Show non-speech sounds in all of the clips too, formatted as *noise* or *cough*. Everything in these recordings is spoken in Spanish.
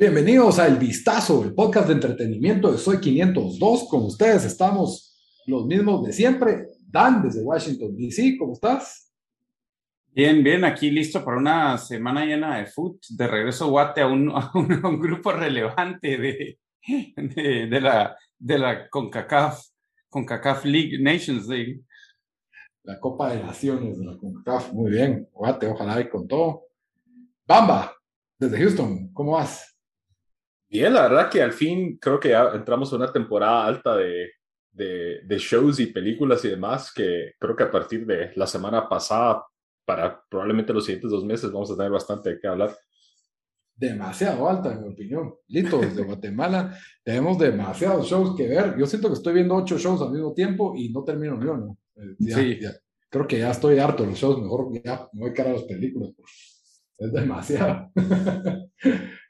Bienvenidos a El Vistazo, el podcast de entretenimiento de Soy 502. Con ustedes estamos los mismos de siempre. Dan, desde Washington, D.C., ¿cómo estás? Bien, bien, aquí listo para una semana llena de foot. De regreso, Guate, *laughs* a un, a un, grupo relevante de, de, de, la, de la CONCACAF, CONCACAF League, Nations League. La Copa de Naciones de la CONCACAF, muy bien. Guate, ojalá y con todo. Bamba, desde Houston, ¿cómo vas? Bien, la verdad que al fin creo que ya entramos a una temporada alta de, de, de, shows y películas y demás, que creo que a partir de la semana pasada, para probablemente los siguientes dos meses, vamos a tener bastante de qué hablar. Demasiado alta, en mi opinión. Lito, desde Guatemala *laughs* tenemos demasiados shows que ver. Yo siento que estoy viendo ocho shows al mismo tiempo y no termino ni uno. Eh, ya, sí. Ya, creo que ya estoy harto de los shows, mejor ya me voy cara a las películas. Es demasiado. *laughs*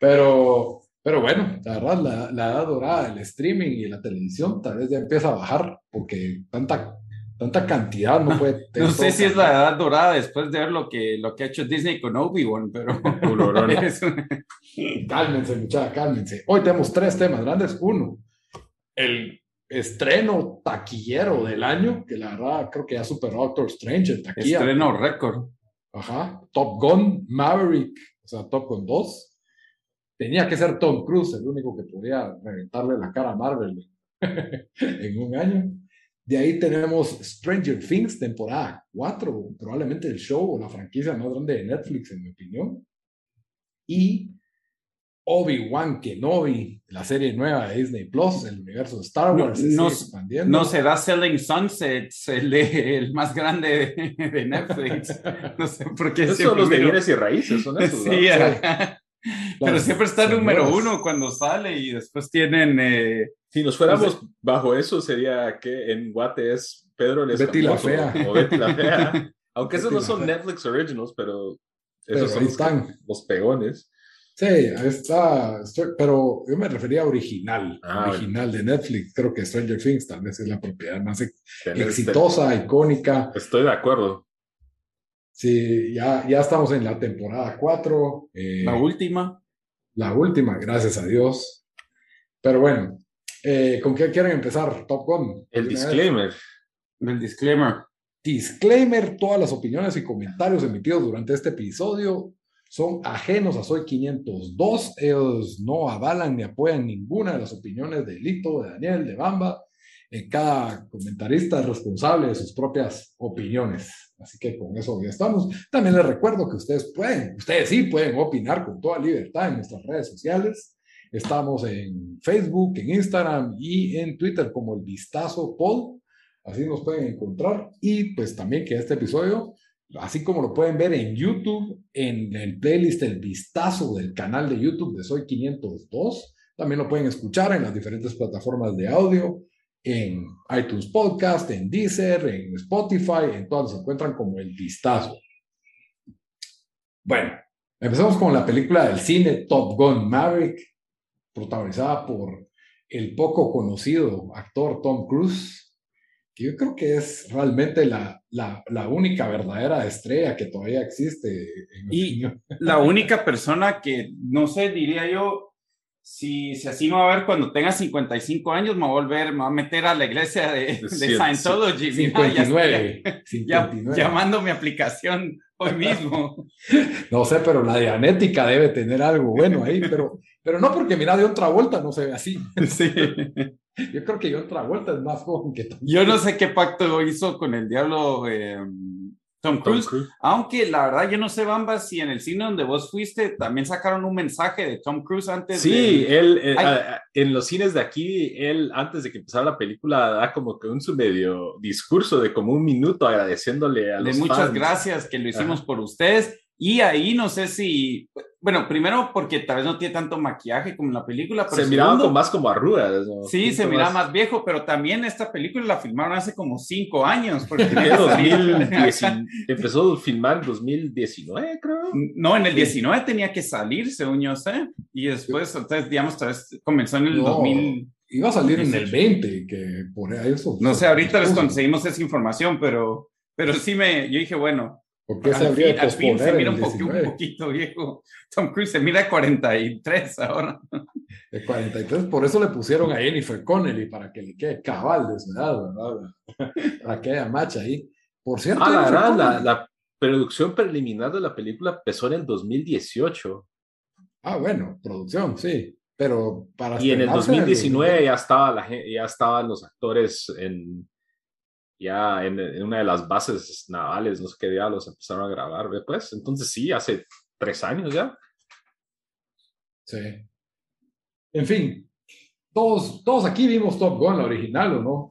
Pero pero bueno, la verdad, la, la, edad dorada del streaming y la televisión tal vez ya empieza a bajar porque tanta, tanta cantidad no *laughs* puede... No sé si es la edad dorada después de ver lo que, lo que ha hecho Disney con Obi-Wan, pero... *laughs* *laughs* cálmense, muchachos, cálmense. Hoy tenemos tres temas grandes. Uno, el estreno taquillero del año, que la verdad creo que ya superó Doctor Strange en taquilla. Estreno récord. Ajá. Top Gun, Maverick, o sea, Top Gun 2 tenía que ser Tom Cruise el único que podía reventarle la cara a Marvel *laughs* en un año. De ahí tenemos Stranger Things, temporada 4, probablemente el show o la franquicia más grande de Netflix, en mi opinión. Y Obi-Wan Kenobi, la serie nueva de Disney Plus, el universo de Star Wars. No, no, no será Selling Sunsets, el, el más grande de, de, Netflix. *laughs* No sé por qué. Esos son los de bienes y raíces, son esos. *laughs* Sí, pero siempre está número uno cuando sale y después tienen... Eh, si nos fuéramos pues, bajo eso, sería que en Guate es Pedro el Betty la Fea. O Betty la Fea. *laughs* Aunque esos no son Netflix Originals, pero esos son están. los pegones. Sí, ahí está, pero yo me refería a original, ah, original bueno. de Netflix. Creo que Stranger Things tal vez es la propiedad más exitosa, icónica. Estoy de acuerdo. Sí, ya, ya estamos en la temporada 4. Eh, la última. La última, gracias a Dios. Pero bueno, eh, ¿con qué quieren empezar? Top Gun. El disclaimer. El disclaimer. Disclaimer, todas las opiniones y comentarios emitidos durante este episodio son ajenos a Soy 502. Ellos no avalan ni apoyan ninguna de las opiniones de Lito, de Daniel, de Bamba. En cada comentarista es responsable de sus propias opiniones. Así que con eso ya estamos. También les recuerdo que ustedes pueden, ustedes sí pueden opinar con toda libertad en nuestras redes sociales. Estamos en Facebook, en Instagram y en Twitter como el Vistazo Pod. Así nos pueden encontrar. Y pues también que este episodio, así como lo pueden ver en YouTube, en el playlist El Vistazo del canal de YouTube de Soy 502, también lo pueden escuchar en las diferentes plataformas de audio en iTunes Podcast, en Deezer, en Spotify, en todas se encuentran como el vistazo. Bueno, empezamos con la película del cine Top Gun Maverick, protagonizada por el poco conocido actor Tom Cruise, que yo creo que es realmente la, la, la única verdadera estrella que todavía existe. y la única persona que, no sé, diría yo, si, si así me va a ver cuando tenga 55 años, me va a volver, me va a meter a la iglesia de, de Scientology. 59, ya, 59. llamando mi aplicación hoy mismo. no sé, pero la dianética debe tener algo bueno ahí, *laughs* pero, pero no porque mira, de otra vuelta no se ve así. Sí. Yo creo que de otra vuelta es más joven que tú. Yo no sé qué pacto hizo con el diablo. Eh, Tom Cruise. Tom Cruise. Aunque la verdad yo no sé, Bamba, si en el cine donde vos fuiste también sacaron un mensaje de Tom Cruise antes sí, de... Sí, él, eh, a, en los cines de aquí, él antes de que empezara la película da como que un su medio discurso de como un minuto agradeciéndole a de los muchas fans. gracias que lo hicimos Ajá. por ustedes. Y ahí no sé si, bueno, primero porque tal vez no tiene tanto maquillaje como en la película. Pero se miraba como más como arrugas. ¿no? Sí, se miraba más... más viejo, pero también esta película la filmaron hace como cinco años. Porque 2010, *laughs* empezó a filmar en 2019, creo. No, en el 19 tenía que salir, según yo sé. Y después, entonces, digamos, tal vez comenzó en el no. 2000. Iba a salir en el 20, que por eso. No sé, ahorita les conseguimos esa información, pero, pero sí me, yo dije, bueno, ¿Por qué se habría de se mira el un, poqui- un 19? poquito viejo. Tom Cruise se mira 43 ahora. De 43, por eso le pusieron a Jennifer Connelly para que le quede cabal de su edad, ¿verdad? *laughs* Para que haya match ahí. Por cierto, Ah, la verdad, la, la producción preliminar de la película empezó en el 2018 Ah, bueno, producción, sí. Pero para y en el estrenarse 2019 ya estaba la ya estaban los actores en ya en, en una de las bases navales, no sé qué diablos empezaron a grabar, pues entonces sí, hace tres años ya. Sí. En fin, todos, todos aquí vimos Top Gun, la original, ¿o no?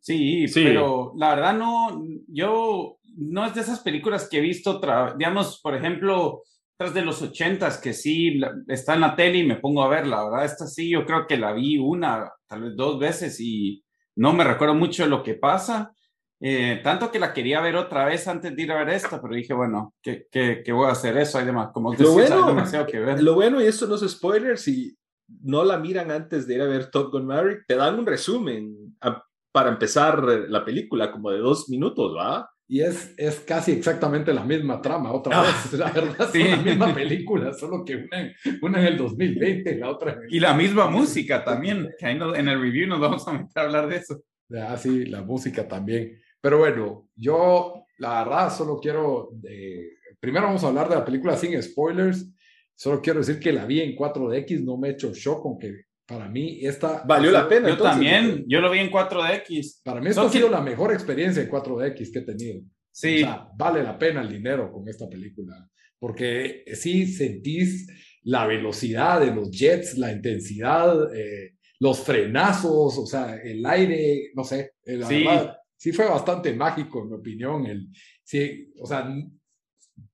Sí, Sí. pero la verdad no, yo no es de esas películas que he visto digamos, por ejemplo, tras de los ochentas, que sí la- está en la tele y me pongo a ver, la verdad, esta sí, yo creo que la vi una, tal vez dos veces y no me recuerdo mucho de lo que pasa, eh, tanto que la quería ver otra vez antes de ir a ver esta, pero dije, bueno, ¿qué, qué, qué voy a hacer eso? Hay demás, como Lo bueno- demasiado que ver. Lo bueno, y esto no es spoiler, si no la miran antes de ir a ver Top Gun Maverick, te dan un resumen a- para empezar eh, la película, como de dos minutos, ¿va? Y es, es casi exactamente la misma trama, otra Ah. vez. La verdad, Sí. son la misma *laughs* película, solo que una, en- una en el 2020 y la otra en el... Y la misma música también, que ahí no- en el review nos vamos a meter a hablar de eso. Ah, sí, la música también. Pero bueno, yo la verdad solo quiero, eh, primero vamos a hablar de la película sin spoilers. Solo quiero decir que la vi en 4DX, no me he hecho shock, aunque para mí esta... Valió la sido- pena. Yo entonces, también, yo lo vi en 4DX. Para mí esta No, ha sido que- la mejor experiencia en 4DX que he tenido. Sí, O sea, vale la pena el dinero con esta película, porque sí sentís la velocidad de los jets, la intensidad, eh, los frenazos, o sea, el aire, no sé, eh, la Sí. verdad, sí fue bastante mágico, en mi opinión. El, sí, o sea,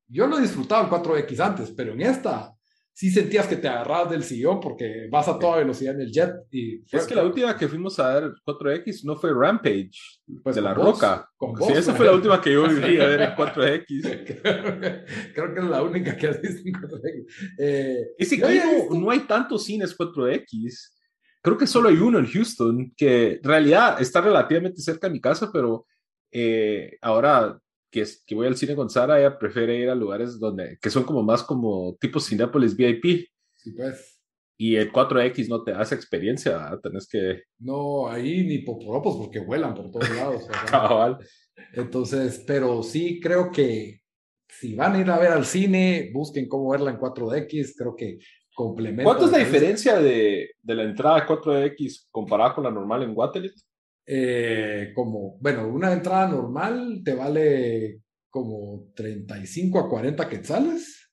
yo lo he disfrutado en 4X antes, pero en esta sí sentías que te agarrabas del sillón porque vas a toda velocidad en el jet. Y fue- Es que la última que fuimos a ver 4X no fue Rampage pues, de la vos, Roca. con Sí, vos, esa por fue la última que yo viví a ver en 4X. *laughs* Creo que es la única que has visto en 4X. Eh, Es que no, no hay tantos cines 4X. Creo que solo hay uno en Houston, que en realidad está relativamente cerca de mi casa, pero eh, ahora que, que voy al cine con Sara, ella prefiere ir a lugares donde, que son como más como tipo Cinépolis VIP. Sí, pues. Y el 4X no te hace experiencia, ¿verdad? tenés que No, ahí ni poporopos porque vuelan por todos lados. *laughs* cabal. Entonces, pero sí creo que si van a ir a ver al cine, busquen cómo verla en 4DX. Creo que complementa. ¿Cuánto es la diferencia de, de la entrada 4X comparada con la normal en Guatelet? Eh, como, bueno, una entrada normal te vale como 35 a 40 quetzales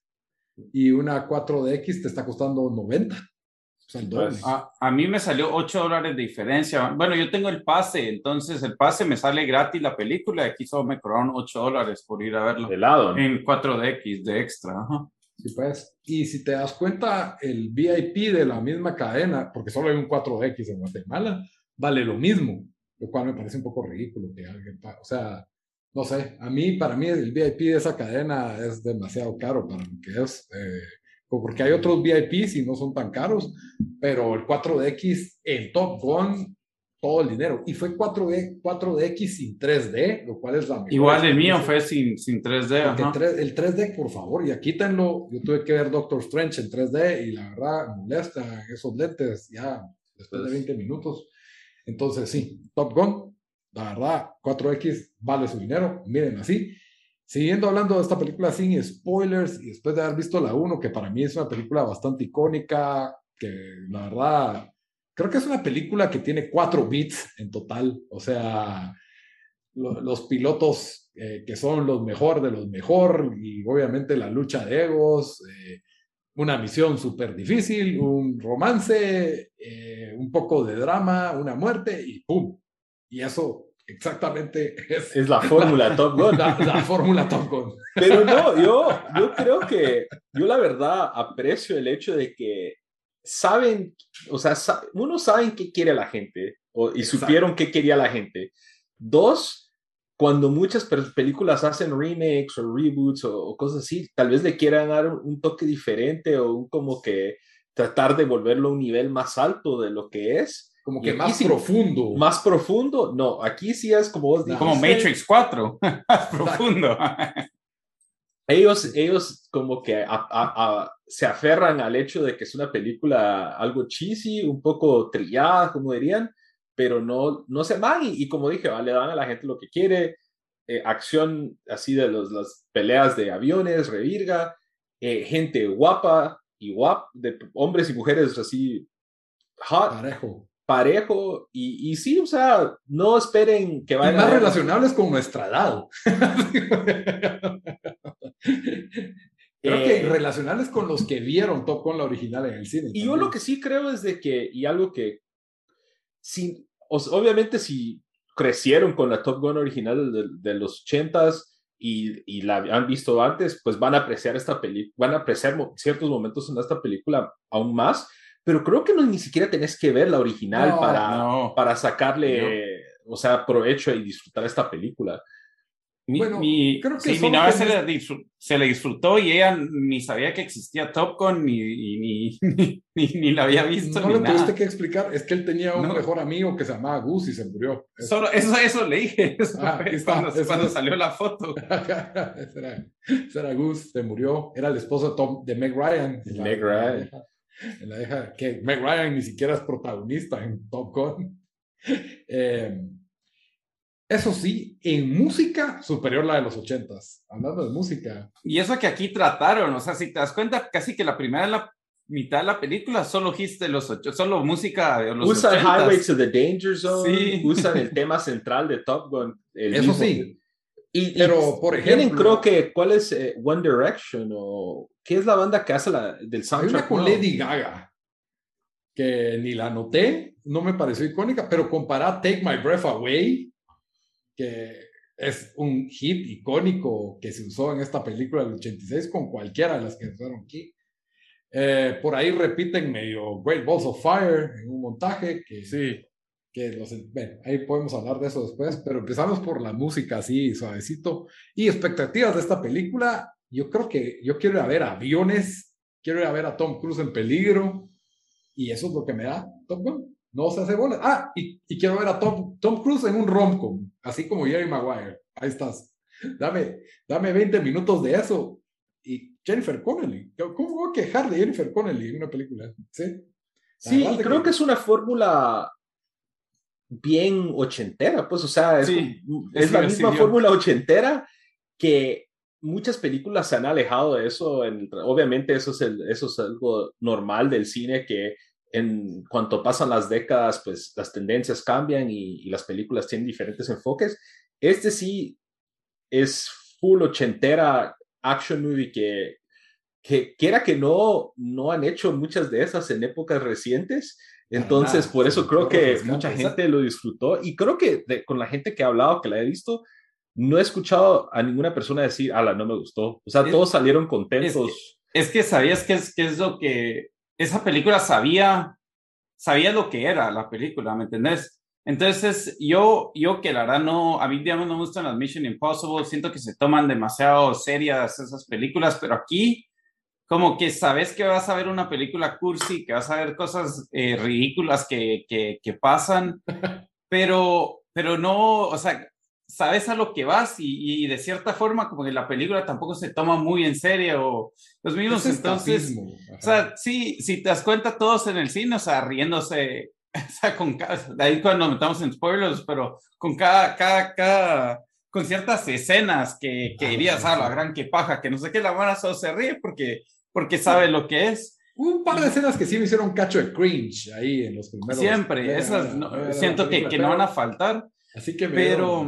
y una 4DX te está costando 90. O sea, el doble. Pues, a, a mí me salió 8 dólares de diferencia. Bueno, yo tengo el pase, entonces el pase me sale gratis la película y aquí solo me cobraron 8 dólares por ir a verla. de lado. ¿no? En 4DX de extra. ajá. Pues. Y si te das cuenta, el VIP de la misma cadena, porque solo hay un 4X en Guatemala, vale lo mismo, lo cual me parece un poco ridículo que alguien pague. O sea, no sé, a mí, para mí, el VIP de esa cadena es demasiado caro para lo que es. eh, porque hay otros VIPs y no son tan caros, pero el 4DX en Top Gun, todo el dinero. Y fue 4D, 4DX sin 3D, lo cual es la mejor Igual el mío fue sin, sin 3D. Porque ajá. tres- el 3D, por favor, ya quítenlo. Yo tuve que ver Doctor Strange en 3D y la verdad molesta esos lentes ya después de Pues- 20 minutos. Entonces, sí, Top Gun, la verdad, 4X vale su dinero, miren así. Siguiendo hablando de esta película sin spoilers y después de haber visto la 1, que para mí es una película bastante icónica, que la verdad, creo que es una película que tiene cuatro beats en total. O sea, lo- los pilotos eh, que son los mejor de los mejor y obviamente la lucha de egos, eh, una misión súper difícil, un romance, eh, un poco de drama, una muerte y ¡pum! Y eso exactamente es Es la fórmula *laughs* Top Gun. la, la fórmula Top Gun. Pero no, yo, yo creo que yo la verdad aprecio el hecho de que saben, o sea, uno saben qué quiere la gente o, y Exacto. supieron qué quería la gente. Dos, cuando muchas películas hacen remakes o reboots o, o cosas así, tal vez le quieran dar un, toque diferente o un como que tratar de volverlo a un nivel más alto de lo que es, Como que más sí- profundo. más profundo. No, aquí sí es como vos dijiste. Como Matrix 4. *laughs* Más profundo. Ellos, ellos como que se aferran al hecho de que es una película algo cheesy, un poco trillada, como dirían, pero no, no se van y, como dije, le dan a la gente lo que quiere, eh, acción así de los, las peleas de aviones, revirga, eh, gente guapa y guap, de hombres y mujeres así hot. Parejo. Parejo, y, y sí, o sea, no esperen que vayan. Y más relacionables con nuestra edad. *laughs* *laughs* Creo que eh, relacionales con los que vieron Top Gun la original en el cine. Y yo lo que sí creo es de que, y algo que, sin, obviamente si crecieron con la Top Gun original de, de los 80s y, y, la han visto antes, pues van a apreciar esta película, van a apreciar ciertos momentos en esta película aún más, pero creo que no ni siquiera tenés que ver la original para, para sacarle, o sea, provecho y disfrutar esta película bueno, creo que sí, mi novia se, le se le disfrutó y ella ni sabía que existía Top Gun ni, ni, *laughs* ni, ni, la había visto. No le tuviste que explicar, es que él tenía un mejor amigo que se llamaba Gus y se murió. Solo, eso, eso le dije, *laughs* eso ah, cuando, cuando salió la foto. *laughs* ese, era, ese, era, Gus, se murió, era el esposo de, Tom, de Meg Ryan. Meg Ryan. En la hija, que Meg Ryan ni siquiera es protagonista en Top Gun. Eh, eso sí, en música superior la de los ochentas, hablando de música. Y eso que aquí trataron, o sea, si te das cuenta, casi que la primera la mitad de la película solo de los ocho, solo música de los Usan Highway to the Danger Zone, sí. usan el *laughs* tema central de Top Gun. Eso sí. Y, pero, por ejemplo... creo que, ¿cuál es eh, One Direction o qué es la banda que hace la, del soundtrack? Hay una con Lady Gaga, que ni la noté, no me pareció icónica, pero comparar Take My Breath Away que es un hit icónico que se usó en esta película del 86 con cualquiera de las que usaron aquí. Eh, por ahí repiten medio Great Balls of Fire en un montaje que sí, que los, ahí podemos hablar de eso después, pero empezamos por la música así suavecito y expectativas de esta película. Yo creo que yo quiero ir a ver aviones, quiero ir a ver a Tom Cruise en peligro y eso es lo que me da Top Gun no se hace bola. Ah, y, quiero ver a Tom, Tom Cruise en un romcom, así como Jerry Maguire. Ahí estás. Dame, dame 20 minutos de eso. Y Jennifer Connelly. ¿Cómo voy a quejar de Jennifer Connelly en una película? Sí, sí creo que... es una fórmula bien ochentera, pues, o sea, es, es la misma fórmula ochentera que muchas películas se han alejado de eso. obviamente eso es, el, eso es algo normal del cine que en cuanto pasan las décadas, pues las tendencias cambian y, las películas tienen diferentes enfoques. Este sí es full ochentera action movie que, que quiera que no, no han hecho muchas de esas en épocas recientes. Entonces, por eso creo que mucha gente lo disfrutó y creo que con la gente que ha hablado, que la he visto, no he escuchado a ninguna persona decir, ala, no me gustó. O sea, todos salieron contentos. Es que, sabías que es, que es lo que esa película sabía, sabía lo que era la película, ¿me entendés? Entonces, yo, yo que la verdad no, a mí digamos no me gustan las Mission Impossible, siento que se toman demasiado serias esas películas, pero aquí como que sabes que vas a ver una película cursi, que vas a ver cosas eh, ridículas que, que, que, pasan, *laughs* pero, pero no, o sea, sabes a lo que vas y, de cierta forma como que la película tampoco se toma muy en serio los mismos entonces o sea sí si te das cuenta todos en el cine o sea riéndose *laughs* o sea con cada, de ahí cuando metamos en spoilers pero con cada cada cada con ciertas escenas que, que dirías a ah, la gran que paja que no sé qué la buena solo se ríe porque porque sabe lo que es un par de escenas que sí me hicieron cacho de cringe ahí en los primeros. Siempre, esas siento que, que no van a faltar. Así que pero,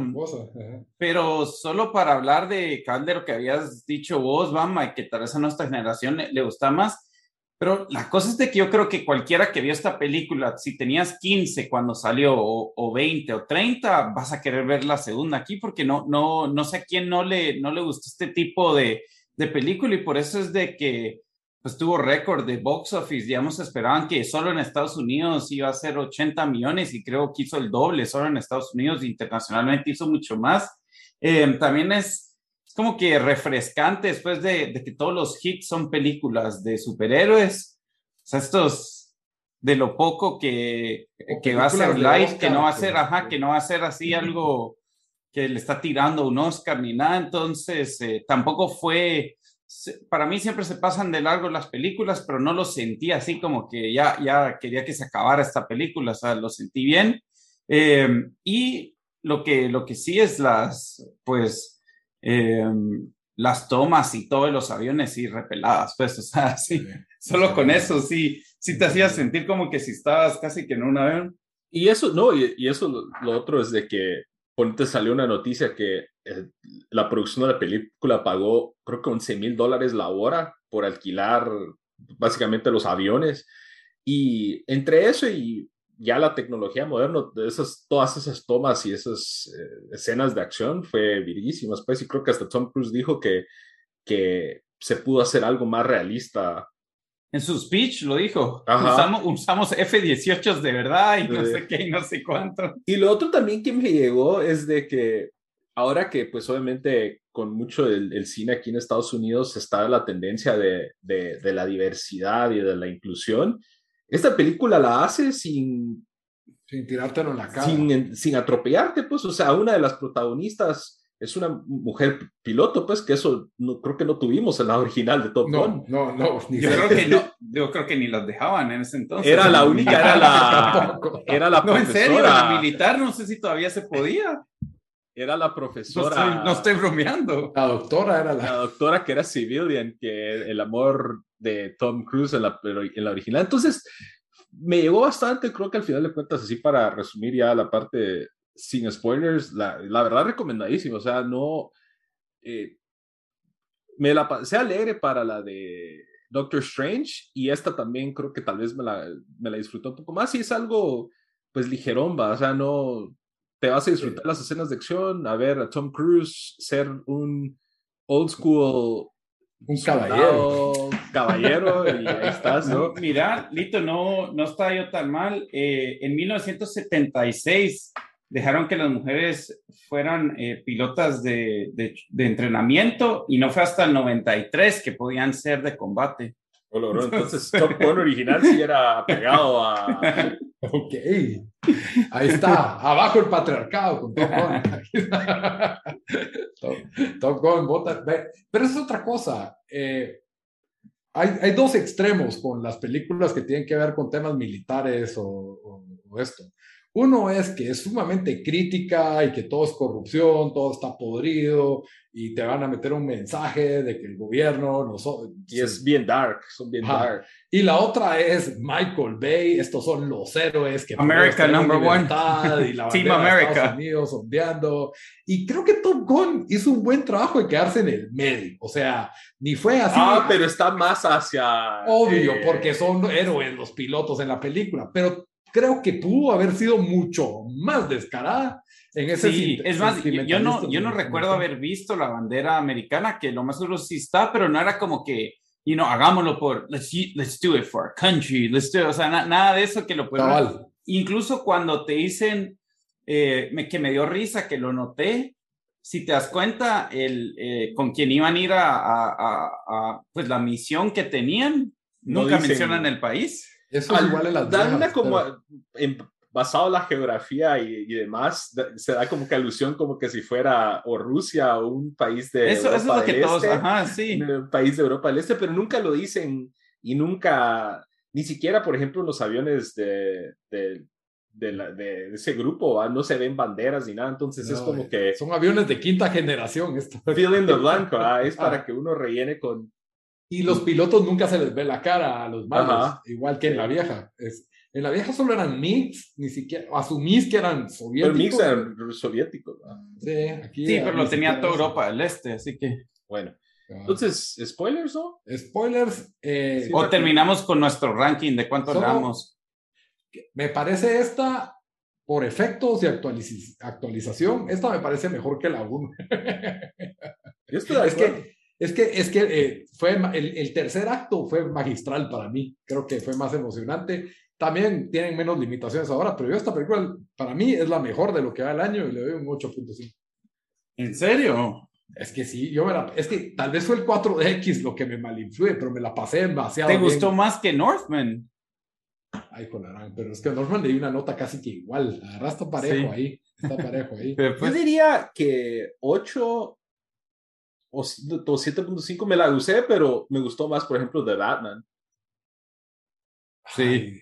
pero solo para hablar de Calder, que habías dicho vos, Bama, y que tal vez a nuestra generación le, gusta más, pero la cosa es de que yo creo que cualquiera que vio esta película, si tenías 15 cuando salió, o, 20 o 30, vas a querer ver la segunda aquí, porque no, no, no sé a quién no le, no le gustó este tipo de, de película, y por eso es de que pues tuvo récord de box office, digamos, esperaban que solo en Estados Unidos iba a ser 80 millones y creo que hizo el doble solo en Estados Unidos, internacionalmente hizo mucho más. Eh, también es, es, como que refrescante después de, de, que todos los hits son películas de superhéroes, o sea, estos de lo poco que, que va a ser light, que no va a ser, ajá, que no va a ser así algo que le está tirando un Oscar ni nada, entonces eh, tampoco fue, para mí siempre se pasan de largo las películas, pero no lo sentí así como que ya, ya quería que se acabara esta película, o sea, lo sentí bien. Eh, y lo que, lo que sí es las, pues, eh, las tomas y todos los aviones y repeladas, pues, o sea, *laughs* sí, solo con eso sí, sí te hacía sentir como que si estabas casi que en un avión. Y eso, no, y, y eso lo, otro es de que ponte salió una noticia que eh, la producción de la película pagó creo que 11 mil dólares la hora por alquilar básicamente los aviones. Y entre eso y ya la tecnología moderna, de esas, todas esas tomas y esas eh, escenas de acción fue virguísimas, pues, y creo que hasta Tom Cruise dijo que, que se pudo hacer algo más realista. En su speech lo dijo, usamos, usamos F-18 de verdad y no sé qué y no sé cuánto. Y lo otro también que me llegó es de que ahora que pues obviamente con mucho del cine aquí en Estados Unidos está la tendencia de, de, de la diversidad y de la inclusión, esta película la hace sin... Sin tirártelo en la cara. Sin, sin atropellarte, pues, o sea, una de las protagonistas es una mujer piloto, pues, que eso no, creo que no tuvimos en la original de Top Gun. No, no, ni yo, creo que no, yo creo que ni las dejaban en ese entonces. Era la *laughs* única, era la, era la No, en serio, la militar, no sé si todavía se podía. Era la profesora. No estoy, no estoy bromeando. La doctora era la. La doctora que era civilian, que el amor de Tom Cruise en la, en la original. Entonces, me llegó bastante, creo que al final de cuentas, así para resumir ya la parte sin spoilers, la, la verdad recomendadísimo, o sea, no... Eh, me la pasé alegre para la de Doctor Strange y esta también creo que tal vez me la, me la disfrutó un poco más y es algo pues ligerón, va, o sea, no te vas a disfrutar las escenas de acción, a ver a Tom Cruise ser un old school un caballero. Caballero, y ahí *laughs* estás, ¿no? Mira, Lito, no, no está yo tan mal. Eh, en 1976 dejaron que las mujeres fueran eh, pilotas de, de, de, entrenamiento y no fue hasta el 93 que podían ser de combate. Entonces, Top Gun original sí era pegado a. *laughs* Ok. Ahí está. Abajo el patriarcado con Top Gun. *laughs* Top, Gun, bota. Pero es otra cosa. Eh, hay, hay, dos extremos con las películas que tienen que ver con temas militares o, o esto. Uno es que es sumamente crítica y que todo es corrupción, todo está podrido y te van a meter un mensaje de que el gobierno no Y es bien dark, son bien dark. Y la otra es Michael Bay, estos son los héroes que... America number one. Y la *laughs* Team America. Estados Unidos ondeando. Y creo que Top Gun hizo un buen trabajo de quedarse en el medio. O sea, ni fue así. Ah, pero está más hacia... Obvio, eh, porque son héroes los pilotos en la película. Pero creo que pudo haber sido mucho más descarada en ese Sí, es más, yo no, yo no recuerdo haber visto la bandera americana, que lo más seguro sí está, pero no era como que, you know, hagámoslo por, let's, let's do it for our country, let's do it, o sea, nada de eso que lo pueda. Incluso cuando te dicen eh, me, que me dio risa, que lo noté, si te das cuenta, el, eh, con quien iban a ir a, a, a, pues la misión que tenían, nunca mencionan el país. Eso es igual en las Dan como en, basado en la geografía y, demás, se da como que alusión como que si fuera o Rusia o un país de eso, Europa eso es lo que del todos, Este, ajá, sí. un país de Europa del Este, pero nunca lo dicen y nunca, ni siquiera, por ejemplo, los aviones de, de, de, la, de ese grupo, no se ven banderas ni nada, entonces No, es como eh, que Son aviones de quinta generación. Esto. fill in the blanco, *laughs* ah, es para Ah. que uno rellene con Y los pilotos nunca se les ve la cara a los malos, Ajá. igual que en la vieja. Es, en la vieja solo eran MiGs, ni siquiera, asumís que eran el soviéticos. mix eran soviéticos. Sí, aquí Sí, pero lo tenía toda. Europa del Este, así que... Bueno, Ah. entonces, spoilers, ¿no? Spoilers, eh, Sí, O terminamos con nuestro ranking de cuánto le damos. me parece esta, por efectos y actualiz- actualización, esta me parece mejor que la 1. Yo estoy de Es acuerdo. que, es que, es que eh, fue el, el tercer acto fue magistral para mí. Creo que fue más emocionante. También tienen menos limitaciones ahora, pero yo esta película para mí es la mejor de lo que va el año y le doy un 8.5. ¿En serio? Es que sí, yo me la, es que tal vez fue el 4DX lo que me malinfluye, pero me la pasé demasiado ¿Te bien. gustó más que Northman? Ay, jolarán, pero es que Norman le dio una nota casi que igual. Agarra está parejo ahí. Está parejo ahí. *laughs* Yo pues, diría que 8 o 7.5 me la usé, pero me gustó más, por ejemplo, de Batman. Sí. Ay,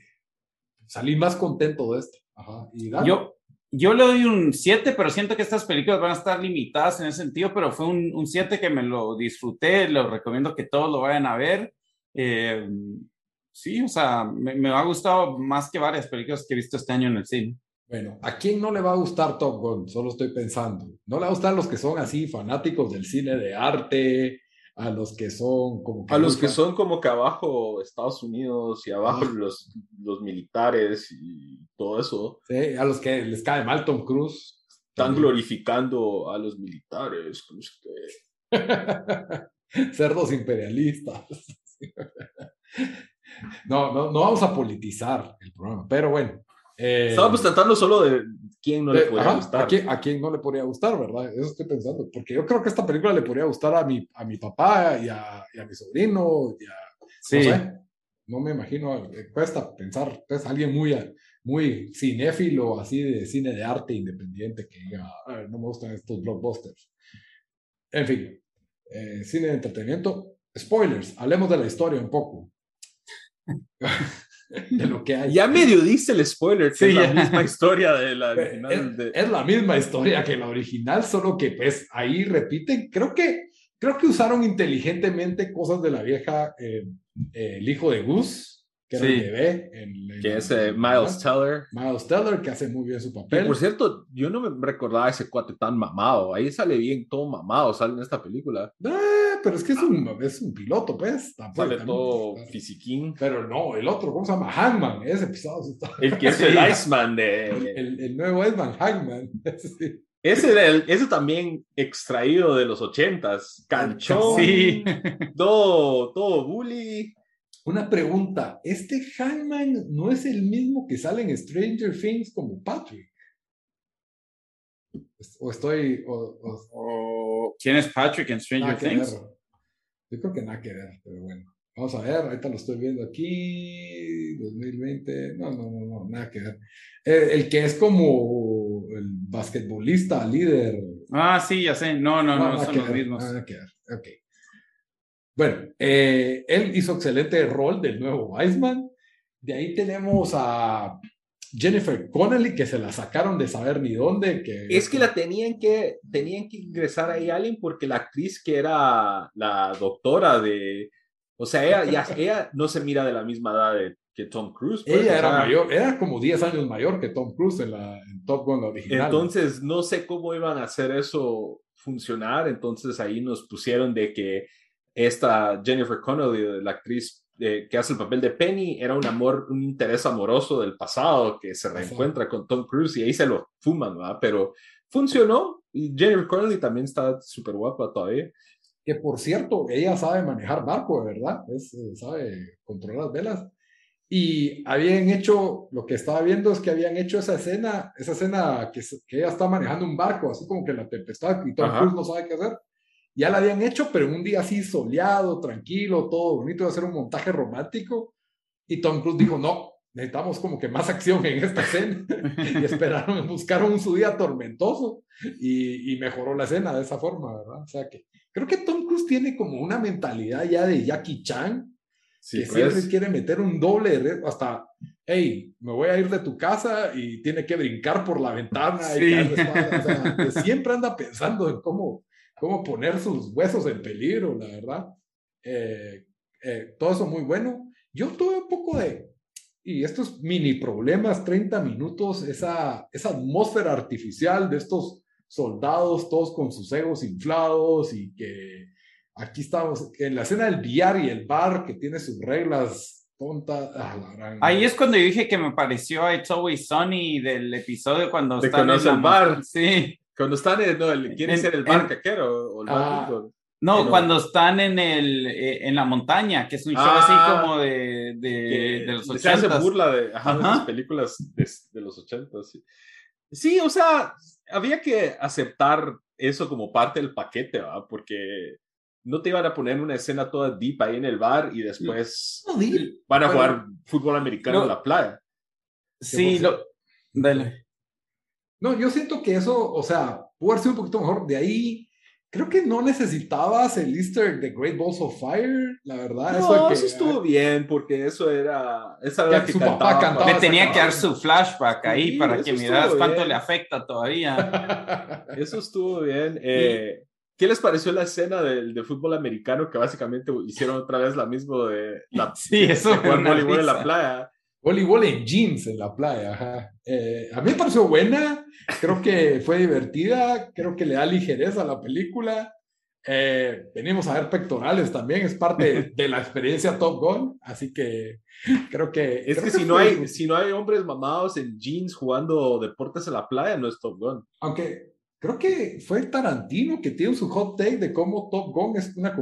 salí más contento de esto. Ajá. Y Dani? yo, yo le doy un 7, pero siento que estas películas van a estar limitadas en ese sentido, pero fue un, un 7 que me lo disfruté, lo recomiendo que todos lo vayan a ver. Eh, sí, o sea, me, me ha gustado más que varias películas que he visto este año en el cine. Bueno, ¿a quién no le va a gustar Top Gun? Solo estoy pensando. No le va a gustar a los que son así fanáticos del cine de arte, a los que son como A los que son como que abajo Estados Unidos y abajo Ah. los, los militares y todo eso, Sí, a los que les cae mal Tom Cruise. están glorificando a los militares. que- *laughs* Cerdos imperialistas. *laughs* No, no, no vamos a politizar el programa, pero bueno. Eh, Estábamos tratando solo de quién no le Eh, podía ajá, gustar. ¿a, quién, a quién no le podría gustar, verdad? Eso estoy pensando. Porque yo creo que esta película le podría gustar a mi, a mi papá y a, y a mi sobrino. Y a, Sí, No sé. No me imagino. eh, Cuesta pensar. Es alguien muy, muy cinéfilo, así de cine de arte independiente, que diga, "Ah, no me gustan estos blockbusters. En fin, eh, cine de entretenimiento. Spoilers, hablemos de la historia un poco. *laughs* de lo que hay. Ya medio dice el spoiler, que Sí, es la misma historia de la original. Es, de- es la misma historia que la original, solo que pues ahí repiten, creo que, creo que usaron inteligentemente cosas de la vieja, eh, eh, el hijo de Gus, que era Sí. el bebé. en- en que es eh, Miles Teller. Miles Teller, que hace muy bien su Y papel. por cierto, yo no me recordaba ese cuate tan mamado. Ahí sale bien todo mamado, sale en esta película. Ah, pero es que es un, es un piloto, pues. tampoco- Sale también- todo fisiquín. Pero no, el otro, ¿cómo se llama? Hangman, ese episodio. está- El que es el *laughs* Iceman de... El, el nuevo Edman Hangman. *laughs* Sí. Ese, era el- ese también extraído de los ochentas. Canchón. Sí. Todo, todo bully. Una pregunta, ¿este Hangman no es el mismo que sale en Stranger Things como Patrick? O estoy... O, o- O, ¿Quién es Patrick en Stranger Things? ver. Yo creo que nada que ver, pero bueno. Vamos a ver, ahorita lo estoy viendo aquí, 2020, no, no, no, no, nada que ver. El que es como el basquetbolista, líder. Ah, sí, ya sé. No, no, no, nada son los mismos. Nada que ver, ok. Bueno, eh, él hizo excelente rol del nuevo Weisman. De ahí tenemos a Jennifer Connelly, que se la sacaron de saber ni dónde. Que, Es que la *laughs* tenían que, tenían que ingresar ahí alguien porque la actriz que era la doctora de... O sea, ella, ya, *laughs* ella no se mira de la misma edad de- que Tom Cruise. pues, Ella o era sea, mayor, era como 10 años mayor que Tom Cruise en, la, en Top Gun original. Entonces, no sé cómo iban a hacer eso funcionar. Entonces, ahí nos pusieron de que esta Jennifer Connelly, la actriz eh, que hace el papel de Penny, era un amor, un interés amoroso del pasado que se reencuentra con Tom Cruise y ahí se lo fuman, ¿verdad? Pero funcionó y Jennifer Connelly también está súper guapa todavía. que por cierto, ella sabe manejar barco, de verdad, es, eh, sabe controlar las velas. Y habían hecho, lo que estaba viendo es que habían hecho esa escena, esa escena que, que ella está manejando un barco, así como que la tempestad y Tom. Cruise no sabe qué hacer. Ya la habían hecho, pero en un día así soleado, tranquilo, todo bonito, de hacer un montaje romántico. Y Tom Cruise dijo, no, necesitamos como que más acción en esta escena. *laughs* y esperaron, buscaron un su día tormentoso y, y mejoró la escena de esa forma, ¿verdad? O sea que creo que Tom Cruise tiene como una mentalidad ya de Jackie Chan, Sí, que pues. siempre quiere meter un doble de hasta, hey, me voy a ir de tu casa y tiene que brincar por la ventana. y Sí. espalda. O sea, siempre anda pensando en cómo, cómo poner sus huesos en peligro, la verdad. Eh, eh, todo eso muy bueno. Yo tuve un poco de, y estos mini problemas, 30 minutos, esa, esa atmósfera artificial de estos soldados, todos con sus egos inflados y que aquí estamos, en la escena del billar y el bar que tiene sus reglas tontas. ah, la gran- Ahí es cuando yo dije que me pareció a It's Always Sunny del episodio cuando De están en el bar. Sí. Cuando están en, no, el- quieren En- ser el bar caquero o el Ah. No, No. cuando están en el eh, en la montaña, que es un show Ah, así como de, de, que de los se hace ochentas. burla de, ajá, de Ajá. esas películas de, de los ochentas. Sí. sí, o sea, había que aceptar eso como parte del paquete, ¿va? Porque no te iban a poner una escena toda deep ahí en el bar y después No, van a pero- jugar fútbol americano Lo- en la playa. Sí, lo... Dale. No, yo siento que eso, o sea, pudo haber sido un poquito mejor. De ahí, creo que no necesitabas el Easter de Great Balls of Fire, la verdad. No, que, eso estuvo bien, porque eso era. Esa era Que que su papá cantaba. Le tenía que dar su flashback ahí Sí, para que miras cuánto bien. le afecta todavía. *laughs* Eso estuvo bien. Eh, ¿Qué les pareció la escena del de fútbol americano que básicamente hicieron otra vez la misma de la *laughs* Sí, eso de jugar voleibol en la playa? Voleibol en jeans en la playa. ajá. Eh, a mí me pareció buena, creo que fue divertida, creo que le da ligereza a la película. Eh, venimos a ver pectorales también, es parte *laughs* de la experiencia Top Gun, así que creo que... Es creo que si no, hay, si no hay hombres mamados en jeans jugando deportes en la playa, no es Top Gun. Aunque creo que fue Tarantino que tiene su hot take de cómo Top Gun es una,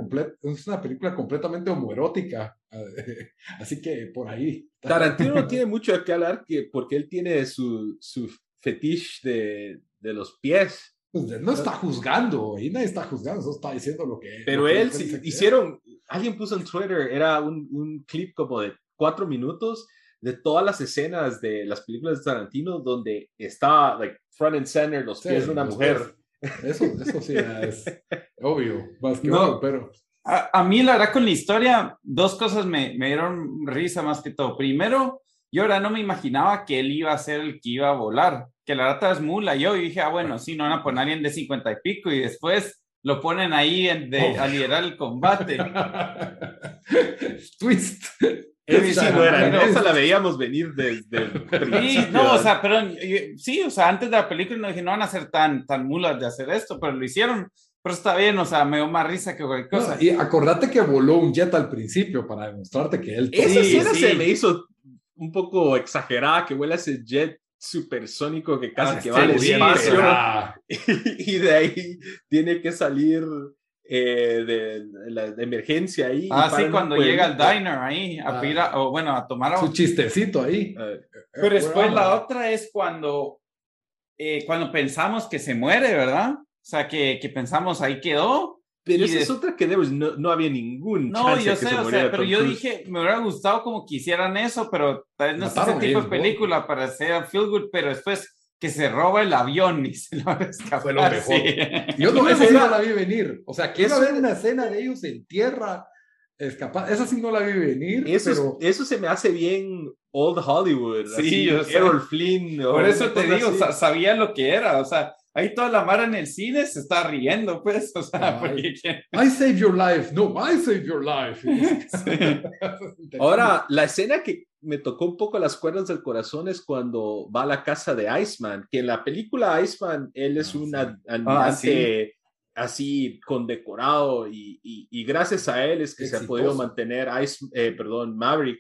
es una película completamente homoerótica. *laughs* Así que por ahí. Tarantino no *laughs* tiene mucho de qué hablar que, porque él tiene su, su fetiche de, de los pies. Pues, no está juzgando, y nadie está juzgando, eso está diciendo lo que Pero lo que él, que es. hicieron, alguien puso en Twitter, era un, un clip como de cuatro minutos de todas las escenas de las películas de Tarantino donde está, like, front and center, los Sí, pies de una mujer. pies. Eso, eso sí es *laughs* obvio, más que No. obvio, pero A, a mí, la verdad, con la historia, dos cosas me, me dieron risa más que todo. Primero, yo ahora no me imaginaba que él iba a ser el que iba a volar, que la rata es mula. Yo dije, ah, bueno, sí, no van a poner a alguien de 50 y pico y después lo ponen ahí en- de- Oh. a liderar el combate. *laughs* twist. Esa sí no era, Pero- esa la veíamos venir desde el Sí, no, o sea, pero sí, o sea, antes de la película no dije, no van a ser tan, tan mulas de hacer esto, pero lo hicieron. Pero está bien, o sea, me dio más risa que cualquier cosa. No, y acordate que voló un jet al principio para demostrarte que él Esa Sí, escena sí. se me hizo un poco exagerada, que vuela ese jet supersónico que casi Ah, que va al espacio. Ah, *laughs* y de ahí tiene que salir eh, de, de la de emergencia ahí. Ah, sí, cuando llega al diner ahí, a Ah. pedir a- o bueno, a tomar agua. su chistecito ahí. Eh, Pero después la otra es cuando, eh, cuando pensamos que se muere, ¿verdad? O sea, que, que pensamos ahí quedó. pero esa de- es otra que no, no había ningún No, yo sé, se o sea, pero yo dije, me hubiera gustado como que hicieran eso, pero tal vez no es ese a tipo de película para hacer feel good, pero después que se roba el avión y se lo escapa. Fue lo mejor. Sí. *laughs* Yo no, esa sí no la vi venir. O sea, quiero Eso- ver una escena de ellos en tierra escapar. Esa sí no la vi venir. Eso, es- pero eso se me hace bien old Hollywood. Sí, así, yo sé. Errol Flynn. Por eso te digo, así. sa- sabía lo que era, o sea, ahí toda la mara en el cine se está riendo, pues, o sea, Ay. porque *laughs* I saved your life. No, I saved your life. *laughs* Ahora, la escena que me tocó un poco las cuerdas del corazón es cuando va a la casa de Iceman, que en la película Iceman, él es Ah, un sí. almirante Ah, así condecorado y, y, y gracias a él es que se ha podido mantener Ice, eh, perdón, Maverick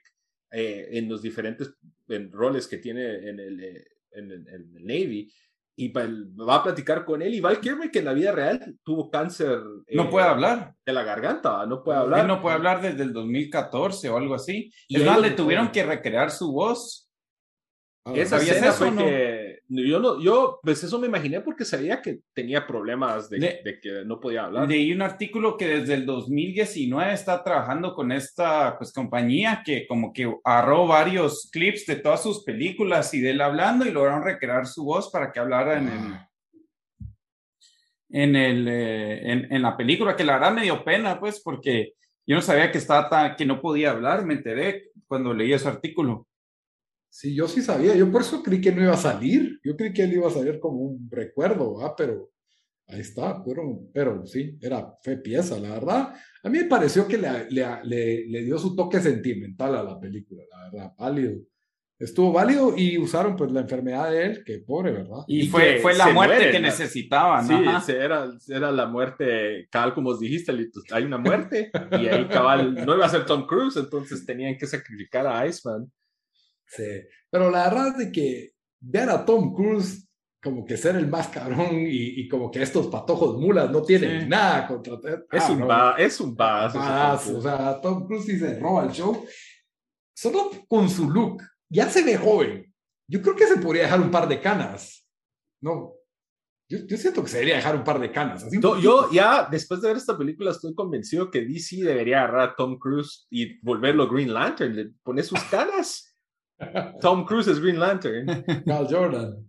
eh, en los diferentes en roles que tiene en el, eh, en el, en el Navy. Y va va a platicar con él. Y Val Kilmer, que en la vida real tuvo cáncer no eh, puede hablar. de la garganta, no puede hablar. Él no puede hablar desde el 2014 o algo así. Y es más, le tuvieron que recrear su voz. Esa ¿Sabías escena eso fue no? que yo no, yo pues eso me imaginé porque sabía que tenía problemas de, Le- de que no podía hablar. Leí un artículo que desde el 2019 está trabajando con esta pues, compañía que como que agarró varios clips de todas sus películas y de él hablando y lograron recrear su voz para que hablara en el, Ah, en, el, eh, en, en la película, que la verdad me dio pena, pues, porque yo no sabía que, estaba tan- que no podía hablar, me enteré cuando leí ese artículo. Sí, yo sí sabía. Yo por eso creí que no iba a salir. Yo creí que él iba a salir como un recuerdo, ¿ah? Pero ahí está. Pero, pero sí, era, fue pieza, la verdad. A mí me pareció que le, le, le, le dio su toque sentimental a la película, la verdad, válido. Estuvo válido y usaron pues la enfermedad de él, que pobre, ¿verdad? Y, Y fue, fue la muerte mueren, que ¿no? necesitaban. Sí, era, era la muerte, cabal, como os dijiste, hay una muerte y ahí cabal no iba a ser Tom Cruise, entonces tenían que sacrificar a Iceman. Sí. Pero la verdad es de que ver a Tom Cruise como que ser el más cabrón y, y como que estos patojos mulas no tienen Sí. nada contra... Es Ah, un no. va, es un Más, Tom o sea, Tom Cruise sí se roba el show. Solo con su look. Ya se ve joven. Yo creo que se podría dejar un par de canas. No. Yo, yo siento que se debería dejar un par de canas. Así poquito. yo ya, después de ver esta película, estoy convencido que DC debería agarrar a Tom Cruise y volverlo Green Lantern, le pone sus *laughs* caras. Tom Cruise es Green Lantern. *laughs* Cal Jordan.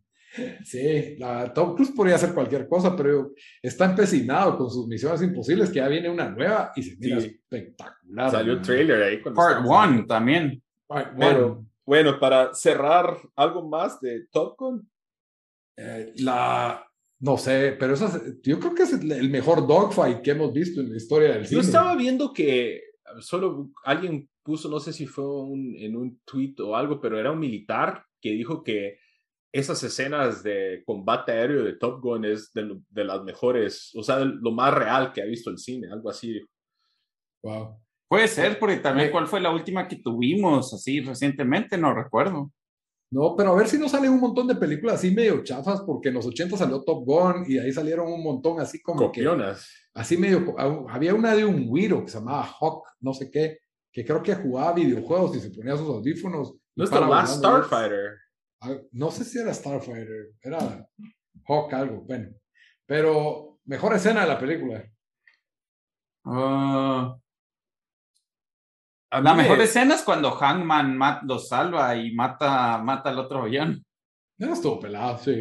Sí, la, Tom Cruise podría hacer cualquier cosa, pero está empecinado con sus misiones imposibles, que ya viene una nueva y se mira Sí. espectacular. Salió man. trailer ahí. Part One también. Part Bueno, one. bueno, para cerrar, ¿algo más de Top Gun? Eh, la, no sé, pero eso es- yo creo que es el mejor dogfight que hemos visto en la historia del Yo cine. estaba viendo que solo alguien puso, no sé si fue un- en un tweet o algo, pero era un militar que dijo que esas escenas de combate aéreo de Top Gun es de, las mejores, o sea, de lo más real que ha visto el cine, algo así. dijo. Wow. Puede ser, porque también cuál fue la última que tuvimos así recientemente, no recuerdo. No, pero a ver si no salen un montón de películas así medio chafas, porque en los 80 salió Top Gun y ahí salieron un montón así como que, Copionas. así medio, había una de un güiro que se llamaba Hawk, no sé qué, que creo que jugaba videojuegos y se ponía sus audífonos. No es The Last. Starfighter. Ah, No sé si era Starfighter, era Hawk algo, bueno. Pero mejor escena de la película. Ah, A la mejor escena es cuando Hangman mat- lo salva y mata, mata al otro avión. No estuvo pelado, sí.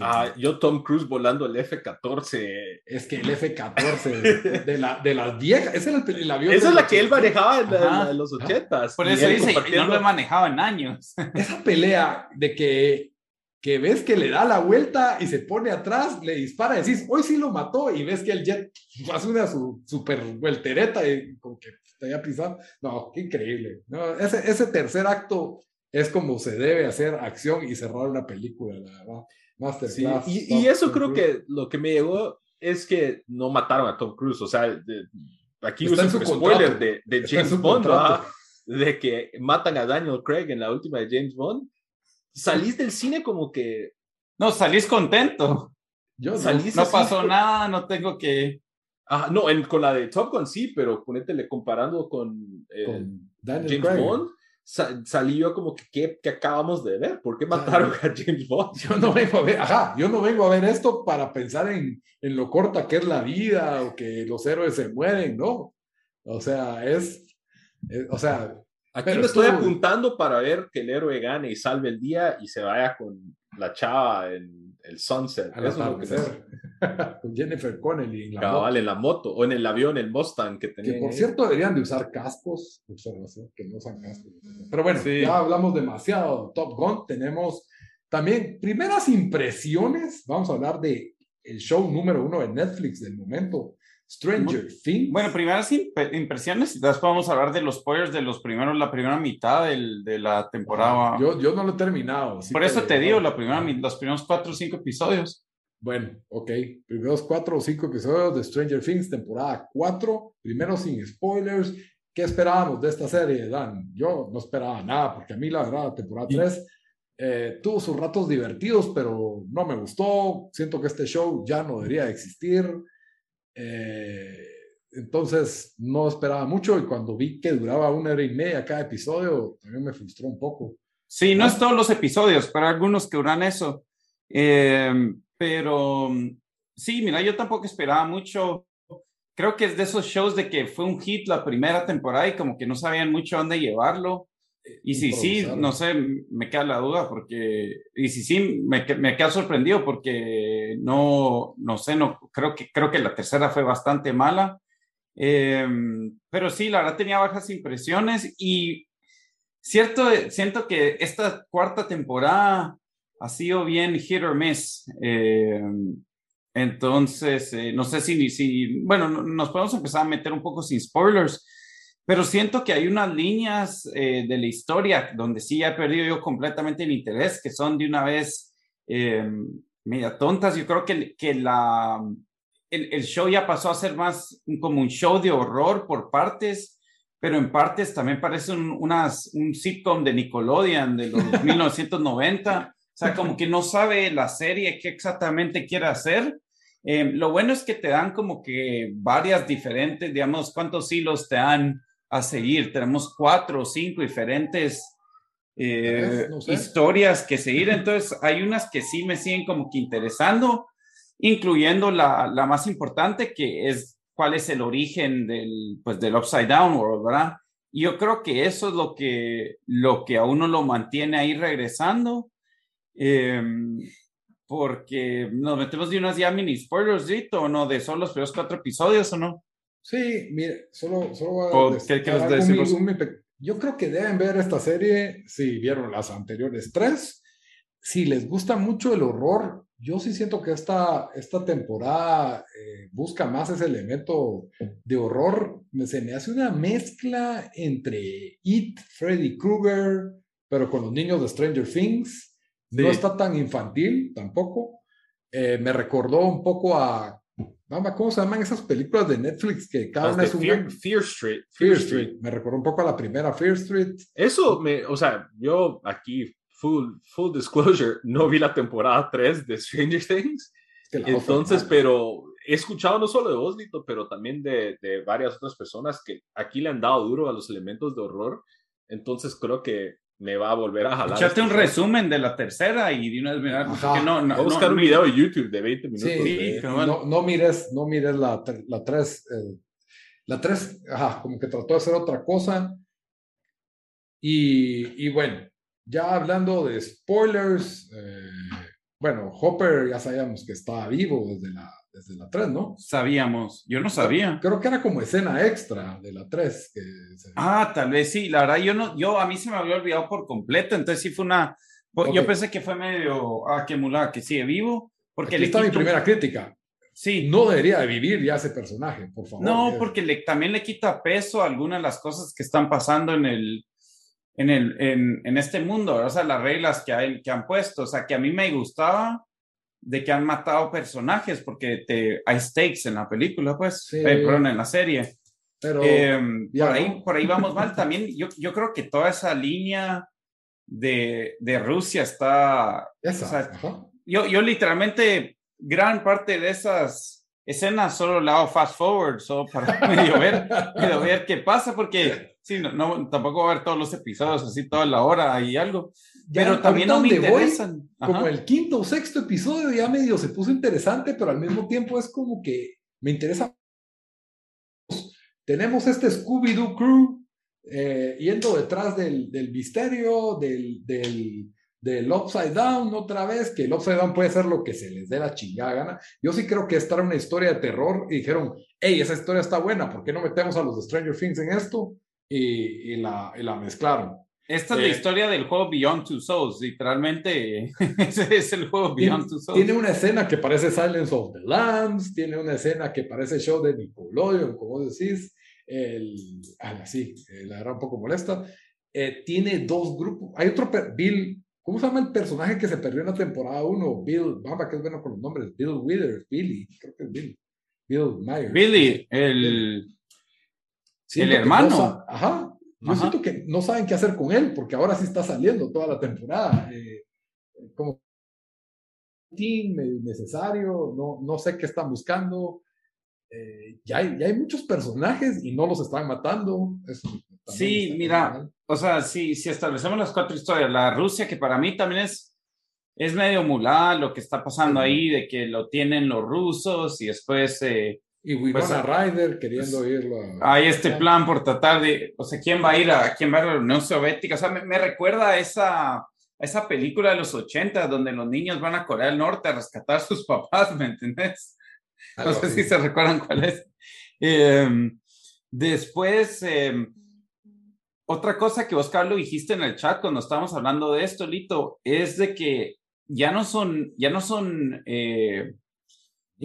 Ah, yo Tom Cruise volando el F-14. Es que el F-14 de, la, de las viejas, ese era el, el avión. Esa es la que él 80. manejaba en, la- en los ochentas. Por eso dice, y no compartiendo- lo he manejado en años. Esa pelea de que, que ves que le da la vuelta y se pone atrás, le dispara, decís, hoy sí lo mató, y ves que el jet *laughs* hace una su, super vueltereta y como que te había pisado. No, qué increíble. No, ese, ese tercer acto es como se debe hacer acción y cerrar una película, la verdad. Sí, Masterclass. y, Tom- y eso Tom creo Cruise. que lo que me llegó es que no mataron a Tom Cruise. O sea, de- aquí en su spoiler de, de James Bond. ¿verdad? de que matan a Daniel Craig en la última de James Bond. Salís del cine como que No, salís contento. Yo no. salís No así pasó con- nada, no tengo que... Ajá, no, en- con la de Top Gun sí, pero ponétele comparando con, eh, con Daniel James Craig. Bond, sa- salí yo como que ¿qué, qué acabamos de ver? ¿Por qué mataron a James Bond? Yo no vengo a ver, ajá, yo no vengo a ver esto para pensar en, en lo corta que es la vida o que los héroes se mueren, no. O sea, es, es- o sea, Aquí Pero me estoy estuvo- apuntando para ver que el héroe gane y salve el día y se vaya con la chava en el sunset. al Eso es lo que atardecer, *laughs* con Jennifer Connelly en la cabal moto. en la moto o en el avión, el Mustang que Que tenía. por cierto deberían de usar cascos, observación, que no usan cascos. Pero bueno, Sí. ya hablamos demasiado de Top Gun, tenemos también primeras impresiones, vamos a hablar de el show número uno de Netflix del momento, Stranger Things. Bueno, primeras imp- impresiones después vamos a hablar de los spoilers de los primeros, la primera mitad del- de la temporada. Ah, yo, yo no lo he terminado. Por eso te digo, la primera, los primeros cuatro o cinco episodios. Bueno, ok. Primeros cuatro o cinco episodios de Stranger Things, temporada 4. Primero sin spoilers. ¿Qué esperábamos de esta serie, Dan? Yo no esperaba nada, porque a mí la verdad, la temporada 3 eh, tuvo sus ratos divertidos, pero no me gustó. Siento que este show ya no debería existir. Eh, entonces, no esperaba mucho y cuando vi que duraba una hora y media cada episodio, también me frustró un poco. Sí, no es todos los episodios, pero algunos que duran eso. Eh, pero sí, mira, yo tampoco esperaba mucho. Creo que es de esos shows de que fue un hit la primera temporada y como que no sabían mucho dónde llevarlo. Y si sí, no sé, me queda la duda porque, y si sí, me, me queda sorprendido porque no, no sé, no, creo que, creo que la tercera fue bastante mala. Eh, pero sí, la verdad tenía bajas impresiones y cierto, siento que esta cuarta temporada ha sido bien hit or miss. Eh, entonces, eh, no sé si, si, bueno, no- nos podemos empezar a meter un poco sin spoilers, pero siento que hay unas líneas eh, de la historia donde sí he perdido yo completamente el interés, que son de una vez eh, media tontas. Yo creo que, que la, el, el show ya pasó a ser más como un show de horror por partes, pero en partes también parece un, unas, un sitcom de Nickelodeon de los *laughs* 1990. O sea, como que no sabe la serie qué exactamente quiere hacer. Eh, lo bueno es que te dan como que varias diferentes, digamos, cuántos hilos te dan a seguir. Tenemos cuatro o cinco diferentes eh. No sé. historias que seguir. *laughs* Entonces, hay unas que sí me siguen como que interesando, incluyendo la, la más importante, que es cuál es el origen del, pues, del Upside Down World, ¿verdad? Y yo creo que eso es lo que, lo que a uno lo mantiene ahí regresando. Em, porque nos metemos de unas ya mini spoilers, ¿o no? De solo los primeros cuatro episodios, ¿o no? Sí, mire, solo, solo Yo creo que deben ver esta serie si vieron las anteriores tres. Si les gusta mucho el horror, yo sí siento que esta, esta temporada eh, busca más ese elemento de horror. Se me hace una mezcla entre It, Freddy Krueger, pero con los niños de Stranger Things no está tan infantil tampoco. Eh, me recordó un poco a. ¿Cómo se llaman esas películas de Netflix que cada una es un. Fear, Street. Fear, Street. Me recordó un poco a la primera Fear Street. Eso me. O sea, yo aquí, full, full disclosure, no vi la temporada 3 de Stranger Things. Entonces, pero he escuchado no solo de vos, Lito, pero también de, de, varias otras personas que aquí le han dado duro a los elementos de horror. Entonces creo que me va a volver a jalar. Echaste un resumen de la tercera y de una vez mirar. No, no, a buscar un video de YouTube de 20 minutos. Sí, no, no, mires, no mires la, la 3. Eh, la 3, ajá, como que trató de hacer otra cosa. Y, y bueno, ya hablando de spoilers, eh, bueno, Hopper ya sabíamos que estaba vivo desde la desde la 3, ¿no? Sabíamos, yo no sabía. Creo que era como escena extra de la 3. Ah, tal vez sí, la verdad yo no, yo a mí se me había olvidado por completo, entonces sí fue una, yo pensé que fue medio, ah, que que sigue vivo, porque Aquí está mi primera crítica. Sí. No debería de vivir ya ese personaje, por favor. No, porque le, también le quita peso a algunas de las cosas que están pasando en el, en, el, en, en este mundo, o sea, las reglas que, hay, que han puesto, o sea, que a mí me gustaba de que han matado personajes, porque te, hay stakes en la película, pues, sí. Eh, perdón, en la serie. Pero em, por, ahí, por ahí vamos mal. *laughs* También yo, yo creo que toda esa línea de, de Rusia está... yo, yo literalmente, gran parte de esas escenas solo la hago fast forward, solo para *laughs* medio ver, medio ver qué pasa, porque sí, no, no, tampoco voy a ver todos los episodios así toda la hora y algo pero también no me interesan. como el quinto o sexto episodio ya medio se puso interesante, pero al mismo tiempo es como que me interesa. Tenemos este Scooby-Doo Crew eh, yendo detrás del, del misterio, del, del, del, Upside Down otra vez, que el Upside Down puede ser lo que se les dé la chingada gana. Yo sí creo que esta era una historia de terror y dijeron, hey, esa historia está buena, ¿por qué no metemos a los de Stranger Things en esto? Y, y, la, y la mezclaron. Esta es la eh, historia del juego Beyond Two Souls, literalmente *laughs* ese es el juego Beyond Two Souls. Tiene una escena que parece Silence of the Lambs, tiene una escena que parece show de Nickelodeon, como decís, el, ah, sí, eh, la era un poco molesta. Eh, tiene dos grupos, hay otro, Bill, ¿cómo se llama el personaje que se perdió en la temporada 1? Bill, vamos, que es bueno con los nombres, Bill Withers, Billy, creo que es Bill, Bill Myers. Billy, el, el hermano. ajá, yo siento que no saben qué hacer con él, porque ahora sí está saliendo toda la temporada. Eh, como team necesario, no, no sé qué están buscando. Eh, ya, hay, ya hay muchos personajes y no los están matando. Sí, mira, o sea, si, si establecemos las cuatro historias, la Rusia, que para mí también es, es medio mulada lo que está pasando ahí, de que lo tienen los rusos y después eh, y Winona pues, Ryder queriendo pues, irlo a... Hay este plan por tratar de, o sea, ¿quién va a ir a, quién va a, la Unión Soviética? O sea, me, recuerda a esa, esa película de los 80 donde los niños van a Corea del Norte a rescatar a sus *laughs* papás, ¿me entiendes? No sé si se recuerdan cuál es. Em, después, em, otra cosa que vos, Carlos, dijiste en el chat cuando estábamos hablando de esto, Lito, es de que ya no son, ya no son eh,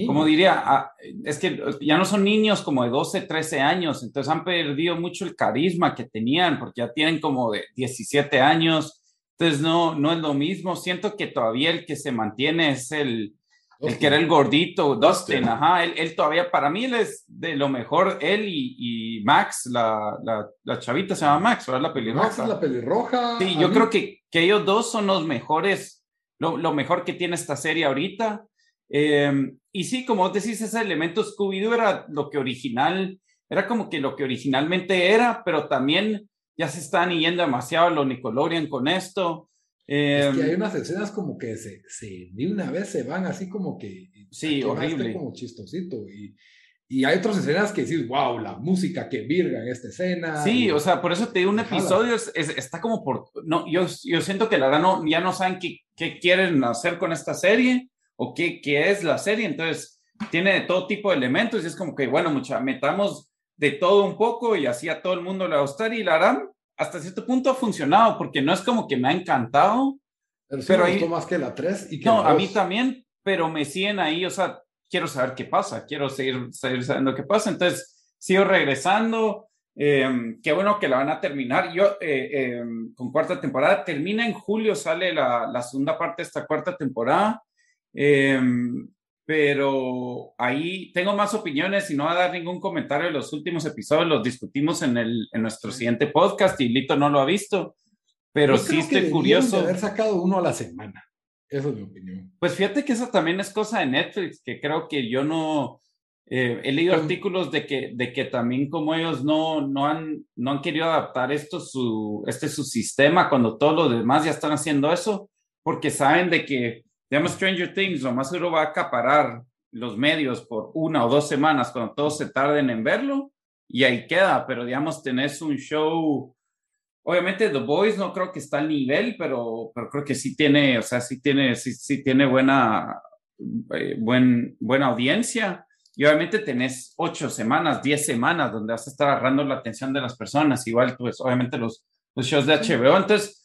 como diría, ah, es que ya no son niños como de 12, 13 años, entonces han perdido mucho el carisma que tenían, porque ya tienen como de 17 años, entonces no, no es lo mismo. Siento que todavía el que se mantiene es el, el que era el gordito, Dustin, ajá, él, todavía, para mí él es de lo mejor, él y, Max, la, la, chavita se llama Max, ¿verdad? La pelirroja. Max es la pelirroja. Sí, yo creo que, que ellos dos son los mejores, lo, lo mejor que tiene esta serie ahorita. Em, y sí, como vos decís, ese elemento Scooby-Doo era lo que original, era como que lo que originalmente era, pero también ya se están yendo demasiado a lo Nickelodeon con esto. Es que hay em, unas escenas como que se, se, de una vez se van así como que... Sí, horrible. Como chistosito. Y, y hay otras escenas que decís, wow, la música que virga en esta escena. Sí, o sea, por eso te digo, un episodio es, está como por, no, yo, yo siento que la verdad no, ya no saben qué, qué quieren hacer con esta serie o qué, qué es la serie, entonces tiene de todo tipo de elementos y es como que, bueno, mucha, metamos de todo un poco y así a todo el mundo le va a gustar y la harán hasta cierto punto ha funcionado porque no es como que me ha encantado. Pero, sí pero me gustó más que la 3 y que No, a mí también, pero me siguen ahí, o sea, quiero saber qué pasa, quiero seguir, seguir sabiendo qué pasa. Entonces, sigo regresando. Em, qué bueno que la van a terminar. Yo, eh, em, con cuarta temporada, termina en julio, sale la, la segunda parte de esta cuarta temporada. Pero ahí tengo más opiniones y no voy a dar ningún comentario de los últimos episodios, los discutimos en, el, en nuestro siguiente podcast y Lito no lo ha visto, pero sí estoy curioso. De haber sacado uno a la semana. Esa es mi opinión. Pues fíjate que eso también es cosa de Netflix, que creo que yo no... Eh, he leído artículos de que, de que también como ellos no, no, han, no han querido adaptar esto su, este su sistema cuando todos los demás ya están haciendo eso, porque saben de que, digamos, Stranger Things lo más seguro va a acaparar los medios por una o dos semanas cuando todos se tarden en verlo y ahí queda, pero digamos, tenés un show Obviamente The Boys no creo que está al nivel, pero, pero creo que sí tiene, o sea, sí tiene, sí, sí tiene buena, eh, buen, buena audiencia. Y obviamente tenés ocho semanas, diez semanas donde vas a estar agarrando la atención de las personas. Igual, pues, obviamente los, los shows de HBO. Entonces,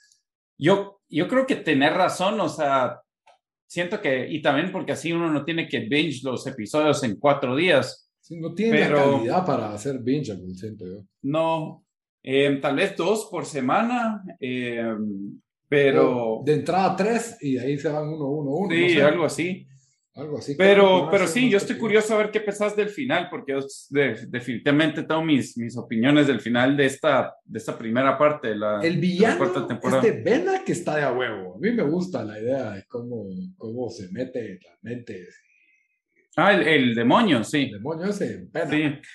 yo, yo creo que tener razón, o sea, siento que, y también porque así uno no tiene que binge los episodios en cuatro días. Sí, no tiene la calidad para hacer binge, siento yo. No, eh, tal vez dos por semana, eh, pero... De entrada tres y ahí se van uno, uno, uno. Sí, algo así. Algo así. Pero, pero sí, yo estoy curioso a ver qué pensás del final, porque yo definitivamente tengo mis, mis opiniones del final de esta, de esta primera parte de la, El villano cuarta temporada. Este Vena que está de a huevo. A mí me gusta la idea de cómo, cómo se mete en las mentes. Ah, el, el demonio, sí. El demonio ese, Vena. Sí.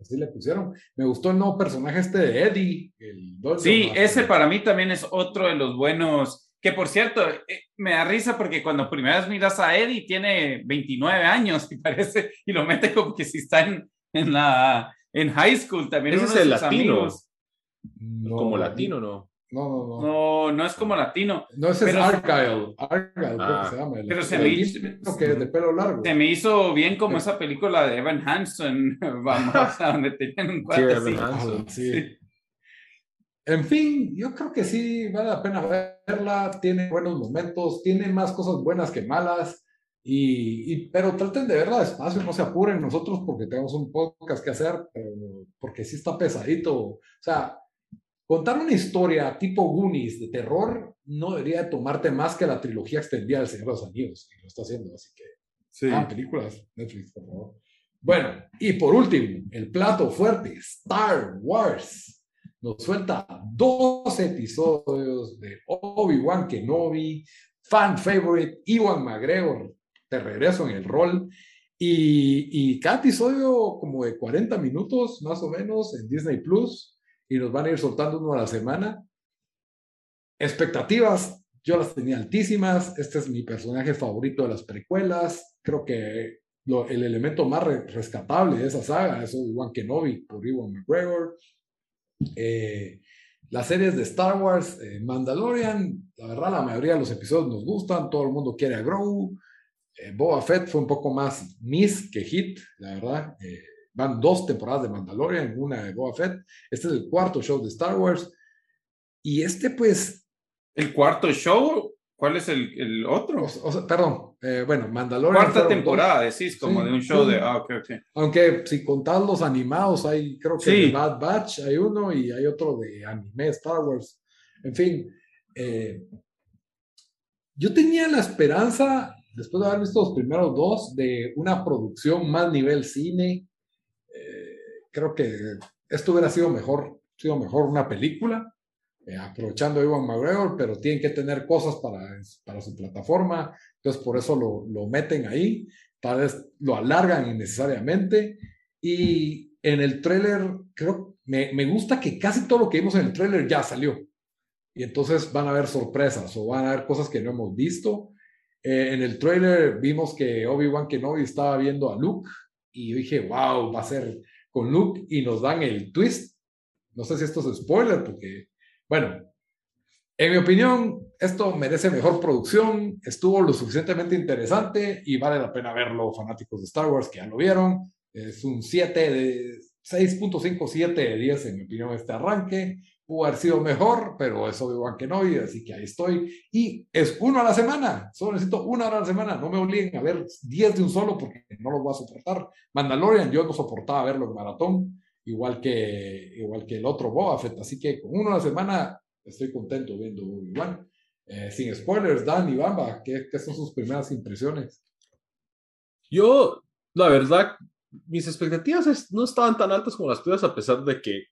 Así le pusieron. Me gustó el nuevo personaje este de Eddie. El sí, ese para mí también es otro de los buenos. Que por cierto, eh, me da risa porque cuando primera vez miras a Eddie tiene 29 años y *laughs* parece, y lo mete como que si está en, en la en high school también. Ese es el latino. como latino, ¿no? No, no, no. No, no es como latino. No, ese es Argyle. Argyle, ah, se llama. pero se me hizo. Que de pelo largo. Se me hizo bien como esa película de Evan Hansen. *laughs* Vamos, a donde tenían un cuate sí, Evan sí. sí. En fin, yo creo que sí vale la pena verla. Tiene buenos momentos, tiene más cosas buenas que malas. Y, y, pero traten de verla despacio, no se apuren nosotros porque tenemos un podcast que hacer, pero porque sí está pesadito. O sea, Contar una historia tipo Goonies de terror no debería tomarte más que la trilogía extendida del Señor de los Anillos, y lo está haciendo, así que. Sí. Ah, películas, Netflix, por favor. Bueno, y por último, el plato fuerte, Star Wars. Nos suelta dos episodios de Obi-Wan Kenobi, fan favorite, Iwan McGregor, de regreso en el rol. Y, y cada episodio como de 40 minutos más o menos en Disney Plus y nos van a ir soltando uno a la semana. Expectativas, yo las tenía altísimas. Este es mi personaje favorito de las precuelas. Creo que el elemento más rescatable de esa saga es Obi-Wan Kenobi por Iwan McGregor. Eh, las series de Star Wars, eh, Mandalorian, la verdad la mayoría de los episodios nos gustan, todo el mundo quiere a Grogu. Eh, Fett fue un poco más miss que hit, la verdad. Van dos temporadas de Mandalorian, una de Boba Fett. Este es el cuarto show de Star Wars. Y este, pues. ¿El cuarto show? ¿Cuál es el, el otro? perdón, eh, bueno, Mandalorian. Cuarta temporada, decís, como de un show de. Ah, ok, ok. Aunque si contás los animados, hay creo que de Bad Batch hay uno y hay otro de anime Star Wars. En fin, eh, yo tenía la esperanza, después de haber visto los primeros dos, de una producción más nivel cine, creo que esto hubiera sido mejor, sido mejor una película, eh, aprovechando a Iwan McGregor, pero tienen que tener cosas para, para su plataforma, entonces por eso lo, lo meten ahí, tal vez lo alargan innecesariamente, y en el tráiler, creo, me, me gusta que casi todo lo que vimos en el tráiler ya salió, y entonces van a haber sorpresas o van a haber cosas que no hemos visto. Eh, en el tráiler vimos que Obi-Wan Kenobi estaba viendo a Luke y yo dije, wow, va a ser con Luke y nos dan el twist. No sé si esto es spoiler, porque, bueno, en mi opinión, esto merece mejor producción, estuvo lo suficientemente interesante y vale la pena verlo, fanáticos de Star Wars que ya lo vieron. Es un 7 de 6.57 de 10, en mi opinión, este arranque. Pudo haber sido mejor, pero eso de Juan Kenobi, así que ahí estoy. Y es uno a la semana, solo necesito una hora a la semana. No me obliguen a ver 10 de un solo porque no lo voy a soportar. Mandalorian, yo no soportaba verlo en maratón, igual que, igual que el otro Boba Fett, así que con uno a la semana estoy contento viendo Obi-Wan. Eh, sin spoilers, Dan y Bamba, ¿qué, ¿qué son sus primeras impresiones? Yo, la verdad, mis expectativas no estaban tan altas como las tuyas, a pesar de que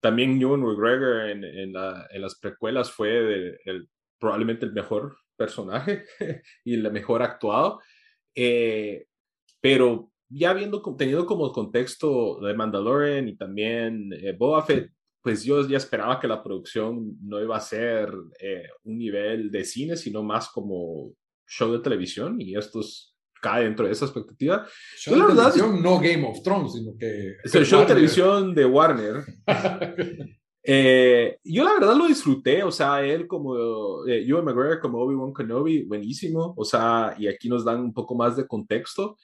también Ewan McGregor en, en, en las precuelas fue el, probablemente el mejor personaje *laughs* y el mejor actuado. Eh, pero ya viendo, teniendo como contexto de Mandalorian y también eh, Boba Fett, pues yo ya esperaba que la producción no iba a ser eh, un nivel de cine, sino más como show de televisión y esto cae dentro de esa expectativa. Show de televisión, no Game of Thrones, sino que... Es el show de televisión de Warner. *laughs* eh, yo la verdad lo disfruté, o sea, él como eh, Ewan McGregor, como Obi-Wan Kenobi, buenísimo, o sea, y aquí nos dan un poco más de contexto.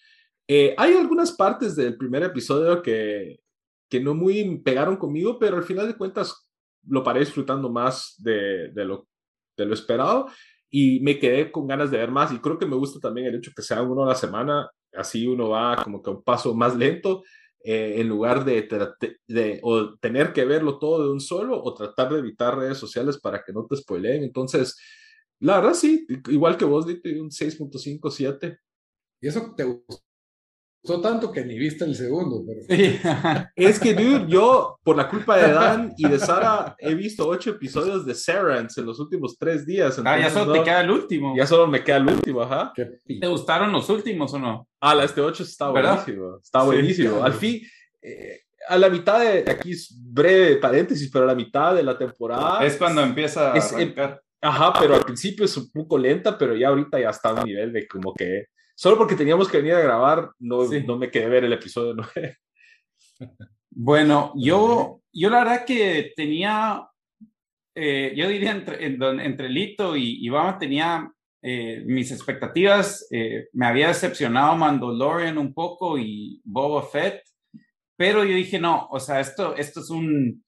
Eh, hay algunas partes del primer episodio que, que no muy pegaron conmigo, pero al final de cuentas lo paré disfrutando más de, de, lo, de lo esperado y me quedé con ganas de ver más y creo que me gusta también el hecho que sea uno a la semana, así uno va como que a un paso más lento eh, en lugar de, de, o tener que verlo todo de un solo o tratar de evitar redes sociales para que no te spoileen. Entonces, la verdad sí, igual que vos, diste un 6.5, 7. ¿Y eso te gustó? Tanto que ni viste el segundo. Pero... *laughs* es que, dude, yo, por la culpa de Dan y de Sara, he visto ocho episodios de Serance en los últimos tres días. ah, ya solo te queda el último. Ya solo me queda el último, ajá. ¿Te gustaron los últimos o no? Ah, la este ocho está buenísimo. Está buenísimo. Al fin, eh, a la mitad de, aquí es breve paréntesis, pero a la mitad de la temporada. Es cuando empieza a Ajá, pero al principio es un poco lenta, pero ya ahorita ya está a un nivel de como que Solo porque teníamos que venir a grabar, no, no me quedé ver el episodio 9. *laughs* Bueno, yo, yo la verdad que tenía, eh, yo diría entre, entre Lito y, y tenía eh, mis expectativas, eh, me había decepcionado Mandalorian un poco y Boba Fett, pero yo dije, no, o sea, esto, esto es un,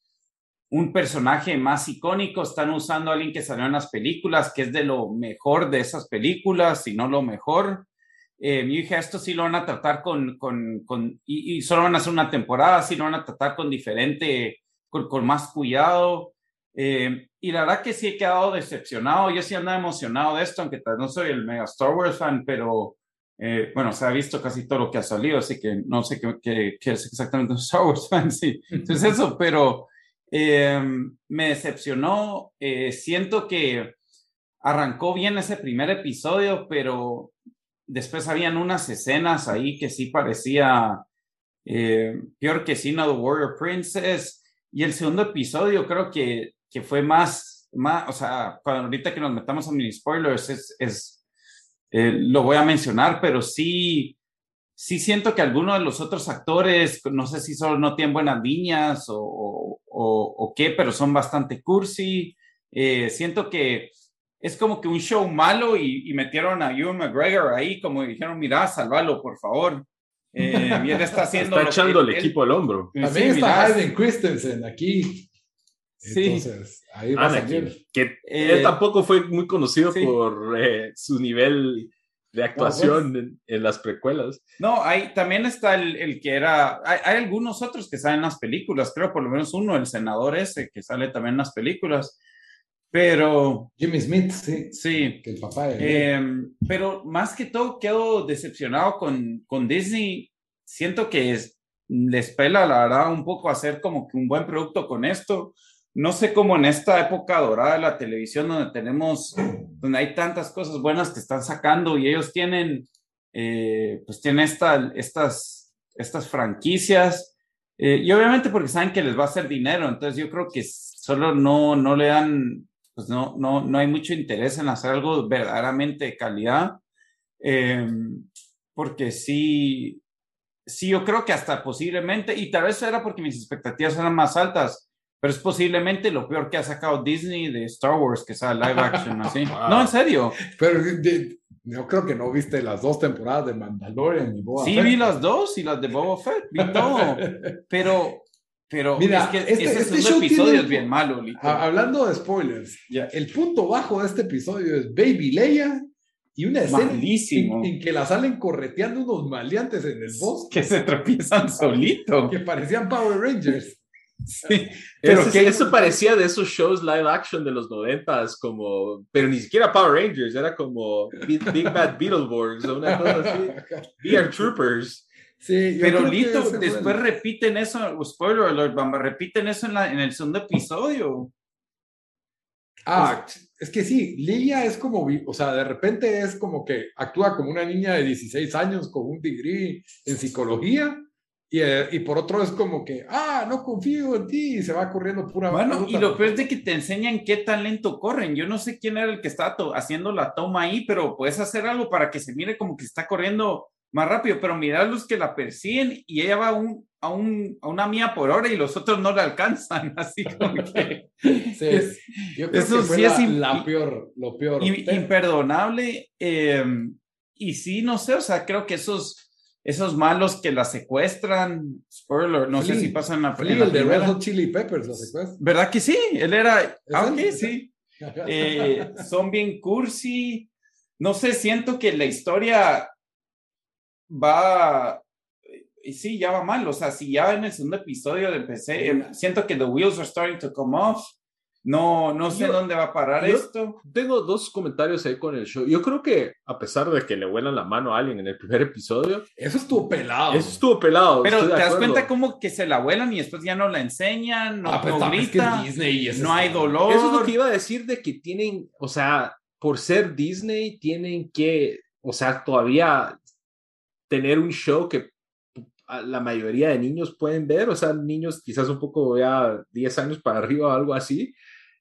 un personaje más icónico, están usando a alguien que salió en las películas, que es de lo mejor de esas películas, si no lo mejor. Eh, yo dije, esto sí lo van a tratar con, con, con y, solo van a hacer una temporada, sí lo van a tratar con diferente, con, con más cuidado. Eh, y la verdad que sí he quedado decepcionado. Yo sí andaba emocionado de esto, aunque no soy el mega Star Wars fan, pero eh, bueno, se ha visto casi todo lo que ha salido, así que no sé qué, qué, es exactamente un Star Wars fan, *laughs* sí. Entonces *laughs* eso, pero eh, me decepcionó. siento que arrancó bien ese primer episodio, pero después habían unas escenas ahí que sí parecía eh, peor que Sino The Warrior Princess. Y el segundo episodio creo que, que fue más, más, o sea, cuando ahorita que nos metamos a mini spoilers, es, es eh, lo voy a mencionar, pero sí, sí siento que algunos de los otros actores, no sé si solo no tienen buenas líneas o, o, o, qué, pero son bastante cursi. Eh, siento que es como que un show malo y, metieron a Ewan McGregor ahí, como dijeron, mira, salvalo, por favor. Eh, y él está haciendo. está echando el equipo al hombro. También está Hayden Christensen aquí. Sí. Entonces, ahí va a Que él eh, tampoco fue muy conocido por eh, su nivel de actuación en, las precuelas. No, hay, también está el, el que era, hay, hay, algunos otros que salen en las películas, creo por lo menos uno, el senador ese, que sale también en las películas. Pero. Jimmy Smith, sí. Sí. Que el papá. Em, pero más que todo, quedo decepcionado con, con Disney. Siento que es, les pela, la verdad, un poco hacer como que un buen producto con esto. No sé cómo en esta época dorada de la televisión, donde tenemos, donde hay tantas cosas buenas que están sacando y ellos tienen, eh, pues tienen esta, estas, estas franquicias. Eh, y obviamente porque saben que les va a hacer dinero, entonces yo creo que solo no, no le dan pues no, no, no hay mucho interés en hacer algo verdaderamente de calidad, em, porque sí, sí, yo creo que hasta posiblemente, y tal vez era porque mis expectativas eran más altas, pero es posiblemente lo peor que ha sacado Disney de Star Wars, que sea live action, así. *laughs* No, en serio. Pero yo creo que no viste las dos temporadas de Mandalorian y Boba Sí, vi las dos y las de Boba Fett, vi todo. *laughs* Pero, pero Mira, es que este, este show episodio es bien malo, Hablando de spoilers, el punto bajo de este episodio es Baby Leia y una escena en, que la salen correteando unos maleantes en el bosque. Que se tropiezan solito. Que parecían Power Rangers. Sí, *laughs* pero que eso parecía de esos shows live action de los noventas, como, pero ni siquiera Power Rangers, era como Big, Bad Beetleborgs o una cosa así, *laughs* VR Troopers. Sí, pero Lito, después repiten eso, spoiler alert, repiten eso en, la, en el segundo episodio. Ah, es que sí, Lilia es como, o sea, de repente es como que actúa como una niña de 16 años con un degree en psicología y, eh, y, por otro es como que, ah, no confío en ti, y se va corriendo pura Bueno, y lo peor es de que te enseñan qué talento corren. Yo no sé quién era el que estaba haciendo la toma ahí, pero puedes hacer algo para que se mire como que está corriendo más rápido, pero mirad los que la persiguen y ella va a, un, a, un, a una mía por hora y los otros no la alcanzan, *laughs* así como que... sí, yo creo eso que sí es la peor, lo peor. Imperdonable. Eh, y sí, no sé, o sea, creo que esos esos malos que la secuestran, spoiler, no sé si pasan a Flea, el de Red Hot Chili Peppers la secuestran. ¿Verdad que sí? Él era, ah, sí. *laughs* Eh, son bien cursi. No sé, siento que la historia va, y sí, ya va mal. O sea, si ya en el segundo episodio del PC, siento que the wheels are starting to come off. No, no sé dónde va a parar esto. Tengo dos comentarios ahí con el show. Yo creo que, a pesar de que le vuelan la mano a alguien en el primer episodio. Eso estuvo pelado. Eso estuvo pelado. Pero te das cuenta como que se la vuelan y después ya no la enseñan, no, ah, pues, Disney no hay dolor. Eso es lo que iba a decir de que tienen, o sea, por ser Disney, tienen que, o sea, todavía tener un show que la mayoría de niños pueden ver, o sea, niños quizás un poco ya 10 años para arriba o algo así,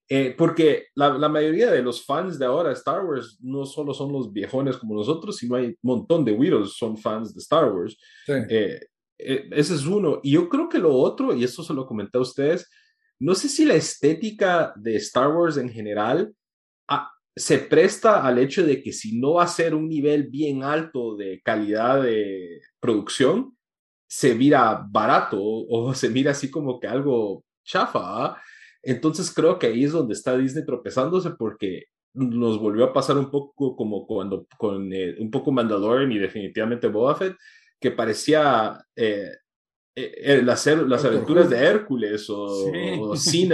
eh, porque la, la, mayoría de los fans de ahora de Star Wars no solo son los viejones como nosotros, sino hay un montón de widows son fans de Star Wars. Eh, eh, ese es uno. Y yo creo que lo otro, y esto se lo comenté a ustedes, no sé si la estética de Star Wars en general se presta al hecho de que si no va a ser un nivel bien alto de calidad de producción, se mira barato o, se mira así como que algo chafa. ¿ah? Entonces creo que ahí es donde está Disney tropezándose porque nos volvió a pasar un poco como cuando con eh, un poco Mandalorian y definitivamente Boba Fett, que parecía eh, las, las aventuras de Hércules o, sí.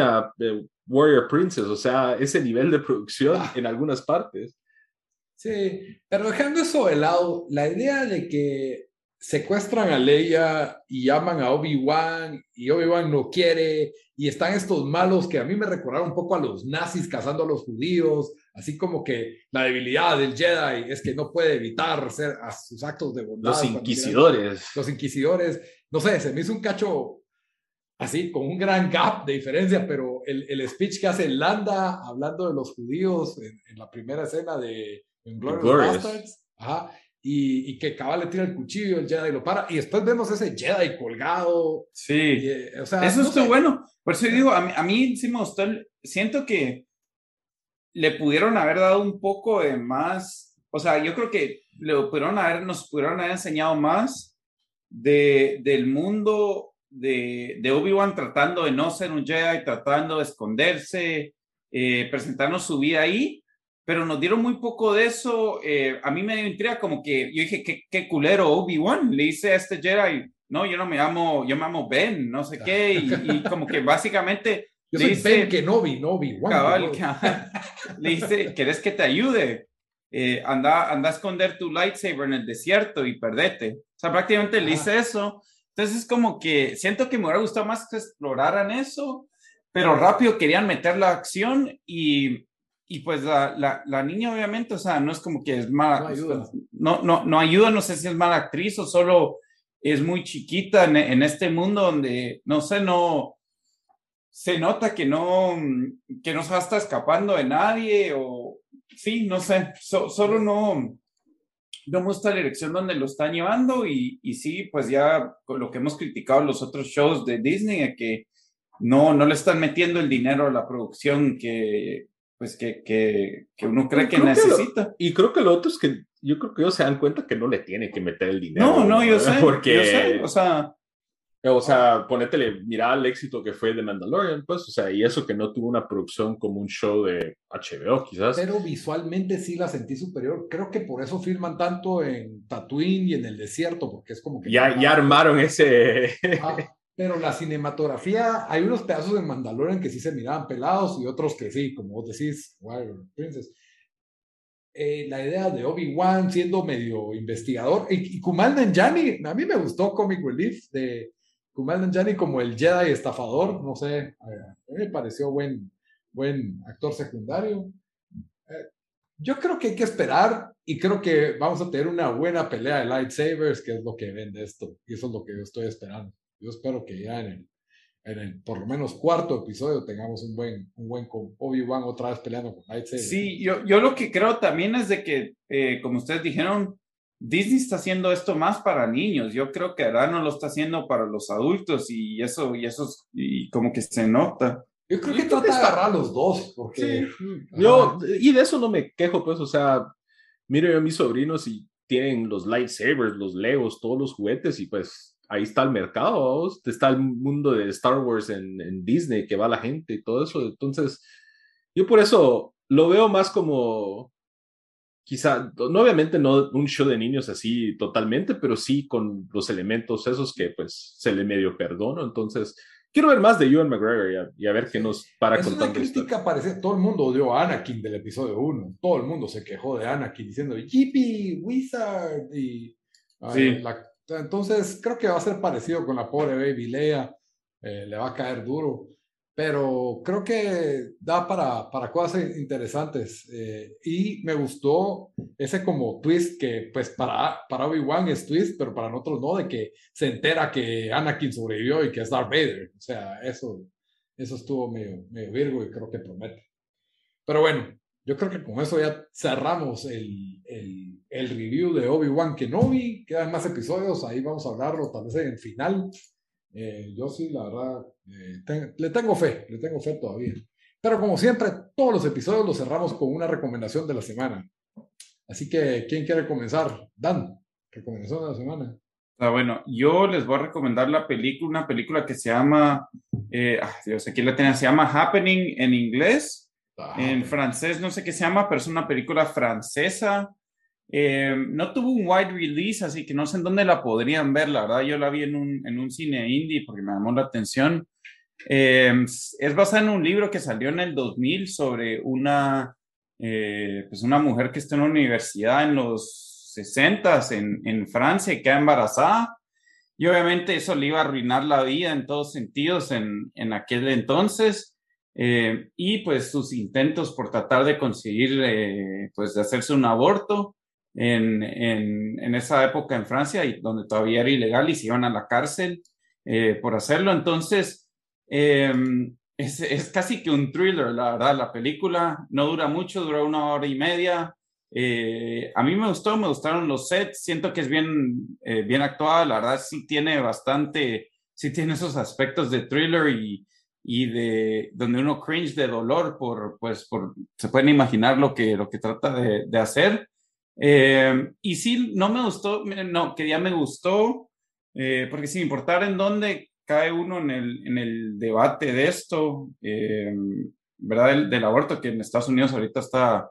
Warrior Princess, o sea, ese nivel de producción ah. en algunas partes. Sí, pero dejando eso de lado, la idea de que secuestran a Leia y llaman a Obi-Wan y Obi-Wan no quiere y están estos malos que a mí me recordaron un poco a los nazis cazando a los judíos, así como que la debilidad del Jedi es que no puede evitar hacer a sus actos de bondad. Los inquisidores. Los inquisidores. No sé, se me hizo un cacho así, con un gran gap de diferencia, pero el, el speech que hace Landa hablando de los judíos en, la primera escena de Glorious Bastards, ajá, y, que Cabal le tira el cuchillo, el Jedi lo para, y después vemos ese Jedi colgado. Sí, eh, o sea, eso no bueno. Por eso digo, a mí, a mí sí me gustó, siento que le pudieron haber dado un poco de más, o sea, yo creo que le pudieron haber, nos pudieron haber enseñado más de, del mundo de, de Obi-Wan tratando de no ser un Jedi, tratando de esconderse, eh, presentarnos su vida ahí, pero nos dieron muy poco de eso. Eh, a mí me dio intriga como que yo dije, qué, qué culero Obi-Wan. Le hice a este Jedi, no, yo no me llamo, yo me llamo Ben, no sé qué, y, como que básicamente... *laughs* Yo soy dice, Ben Kenobi, no Obi-Wan. *laughs* le dice, ¿querés que te ayude? Eh, anda, anda a esconder tu lightsaber en el desierto y perdete. O sea, prácticamente le hice eso. Entonces es como que siento que me hubiera gustado más que exploraran eso, pero rápido querían meter la acción y y pues la, la, niña obviamente, o sea, no es como que es mala, no ayuda. No, no, no ayuda, no sé si es mala actriz o solo es muy chiquita en, en, este mundo donde, no sé, no, se nota que no, que no se está escapando de nadie o, sí, no sé, solo no, no me gusta la dirección donde lo están llevando y, y sí, pues ya con lo que hemos criticado los otros shows de Disney, que no, no le están metiendo el dinero a la producción que, pues que, que, que uno cree que necesita. y creo que lo otro es que yo creo que ellos se dan cuenta que no le tiene que meter el dinero. No, no, yo sé. *laughs* Porque, yo sé, o sea, o sea, ponétele, mira el éxito que fue de Mandalorian, pues, o sea, y eso que no tuvo una producción como un show de HBO, quizás. Pero visualmente sí la sentí superior. Creo que por eso filman tanto en Tatooine y en el desierto, porque es como que. Ya, ya armaron ese. Ah, pero la cinematografía, hay unos pedazos de Mandalorian que sí se miraban pelados y otros que sí, como vos decís, Wild Princess. Eh, la idea de Obi-Wan siendo medio investigador y, y Kumal Nanjiani, a mí me gustó Comic Relief de Kumail Nanjiani como el Jedi estafador, no sé, me pareció buen, buen actor secundario. Eh, yo creo que hay que esperar y creo que vamos a tener una buena pelea de lightsabers, que es lo que vende esto, y eso es lo que yo estoy esperando. Yo espero que ya en el, en el por lo menos cuarto episodio tengamos un buen, un buen Obi-Wan otra vez peleando con lightsabers. Sí, yo, yo lo que creo también es de que, eh, como ustedes dijeron, Disney está haciendo esto más para niños. Yo creo que ahora no lo está haciendo para los adultos y eso, y eso y como que se nota. Yo creo que trata de agarrar a los dos, porque... Yo, y de eso no me quejo, pues, o sea, mire a mis sobrinos y tienen los lightsabers, los legos, todos los juguetes y pues ahí está el mercado, está el mundo de Star Wars en, en Disney que va la gente y todo eso. Entonces, yo por eso lo veo más como quizá, no obviamente no un show de niños así totalmente, pero sí con los elementos esos que pues se le medio perdono. Entonces, quiero ver más de Ewan McGregor y a, ver qué nos para es Una crítica parece, todo el mundo odió a Anakin del episodio 1. Todo el mundo se quejó de Anakin diciendo, Yippee, Wizard. Y, entonces, creo que va a ser parecido con la pobre Baby Leia. Eh, le va a caer duro pero creo que da para, para cosas interesantes. Eh, y me gustó ese como twist que, pues, para, para Obi-Wan es twist, pero para nosotros no, de que se entera que Anakin sobrevivió y que es Darth Vader. O sea, eso, eso estuvo medio, medio virgo y creo que promete. Pero bueno, yo creo que con eso ya cerramos el, el, el review de Obi-Wan Kenobi. Quedan más episodios, ahí vamos a hablarlo tal vez en el final. Eh, yo sí, la verdad, eh, le tengo fe, le tengo fe todavía. Pero como siempre, todos los episodios los cerramos con una recomendación de la semana. Así que, ¿quién quiere comenzar? Dan, recomendación de la semana. Ah, bueno, yo les voy a recomendar la película, una película que se llama, eh, ah, Dios, aquí la tenía, se llama Happening en inglés. Ah, en francés no sé qué se llama, pero es una película francesa eh, no tuvo un wide release, así que no sé en dónde la podrían ver. La verdad, yo la vi en un, en un cine indie porque me llamó la atención. Eh, es basada en un libro que salió en el 2000 sobre una, eh, pues una mujer que está en una universidad en los 60 en, en Francia y queda embarazada. Y obviamente eso le iba a arruinar la vida en todos sentidos en, en aquel entonces. y pues sus intentos por tratar de conseguir, pues de hacerse un aborto en, en, en, esa época en Francia, y donde todavía era ilegal y se iban a la cárcel eh, por hacerlo. Entonces, eh, es, es, casi que un thriller, la verdad. La película no dura mucho, dura una hora y media. Eh, a mí me gustó, me gustaron los sets, siento que es bien, eh, bien actuada, la verdad sí tiene bastante, sí tiene esos aspectos de thriller y, y de donde uno cringe de dolor por, pues, por, se pueden imaginar lo que, lo que trata de, de hacer. Eh, y sí, no me gustó, no, que ya me gustó, eh, porque sin importar en dónde cae uno en el, en el debate de esto, eh, ¿verdad? Del, aborto, que en Estados Unidos ahorita está,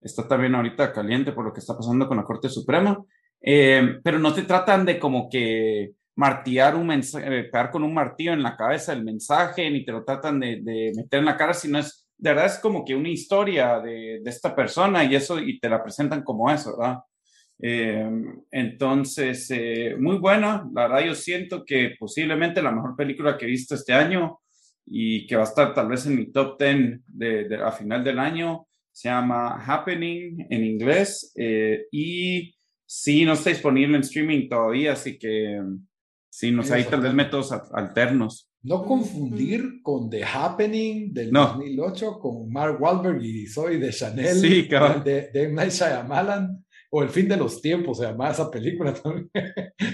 está también ahorita caliente por lo que está pasando con la Corte Suprema, pero no te tratan de como que martillar un mensaje, pegar con un martillo en la cabeza el mensaje, ni te lo tratan de, de meter en la cara, sino es de verdad es como que una historia de, de esta persona y eso, y te la presentan como eso, ¿verdad? Eh, entonces, eh, muy buena. La verdad, yo siento que posiblemente la mejor película que he visto este año y que va a estar tal vez en mi top 10 de, de a final del año se llama Happening en inglés eh, y sí, no está disponible en streaming todavía, así que sí, no sé, hay tal vez métodos alternos. No confundir con The Happening del 2008 con Mark Wahlberg y Soy de Chanel sí, de, de M. Night Shyamalan, o El fin de los tiempos, se llama esa película *laughs* también,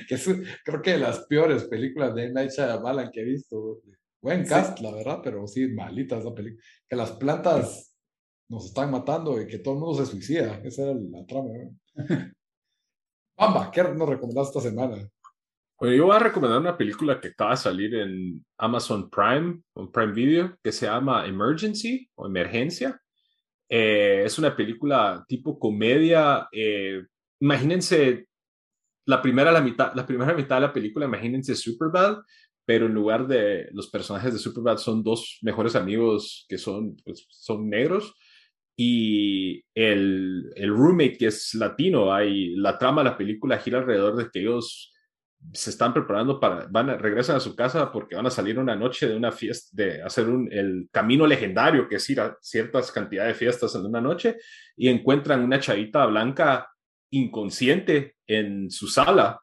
que es creo que de las peores películas de Night Shyamalan que he visto. Buen cast, la verdad, pero sí, malita esa película. Que las plantas nos están matando y que todo el mundo se suicida. Esa era la trama. *laughs* Bamba, ¿qué nos recomendaste esta semana? Bueno, yo voy a recomendar una película que acaba de salir en Amazon Prime o Prime Video que se llama Emergency o Emergencia. Eh, es una película tipo comedia. Eh, imagínense la primera, la, mitad, la primera mitad de la película, imagínense Superbad, pero en lugar de los personajes de Superbad son dos mejores amigos que son, pues, son negros y el, el roommate que es latino. Hay, la trama de la película gira alrededor de que ellos se están preparando para, van a, regresan a su casa porque van a salir una noche de una fiesta, de hacer un, el camino legendario, que es ir a ciertas cantidades de fiestas en una noche, y encuentran una chavita blanca inconsciente en su sala.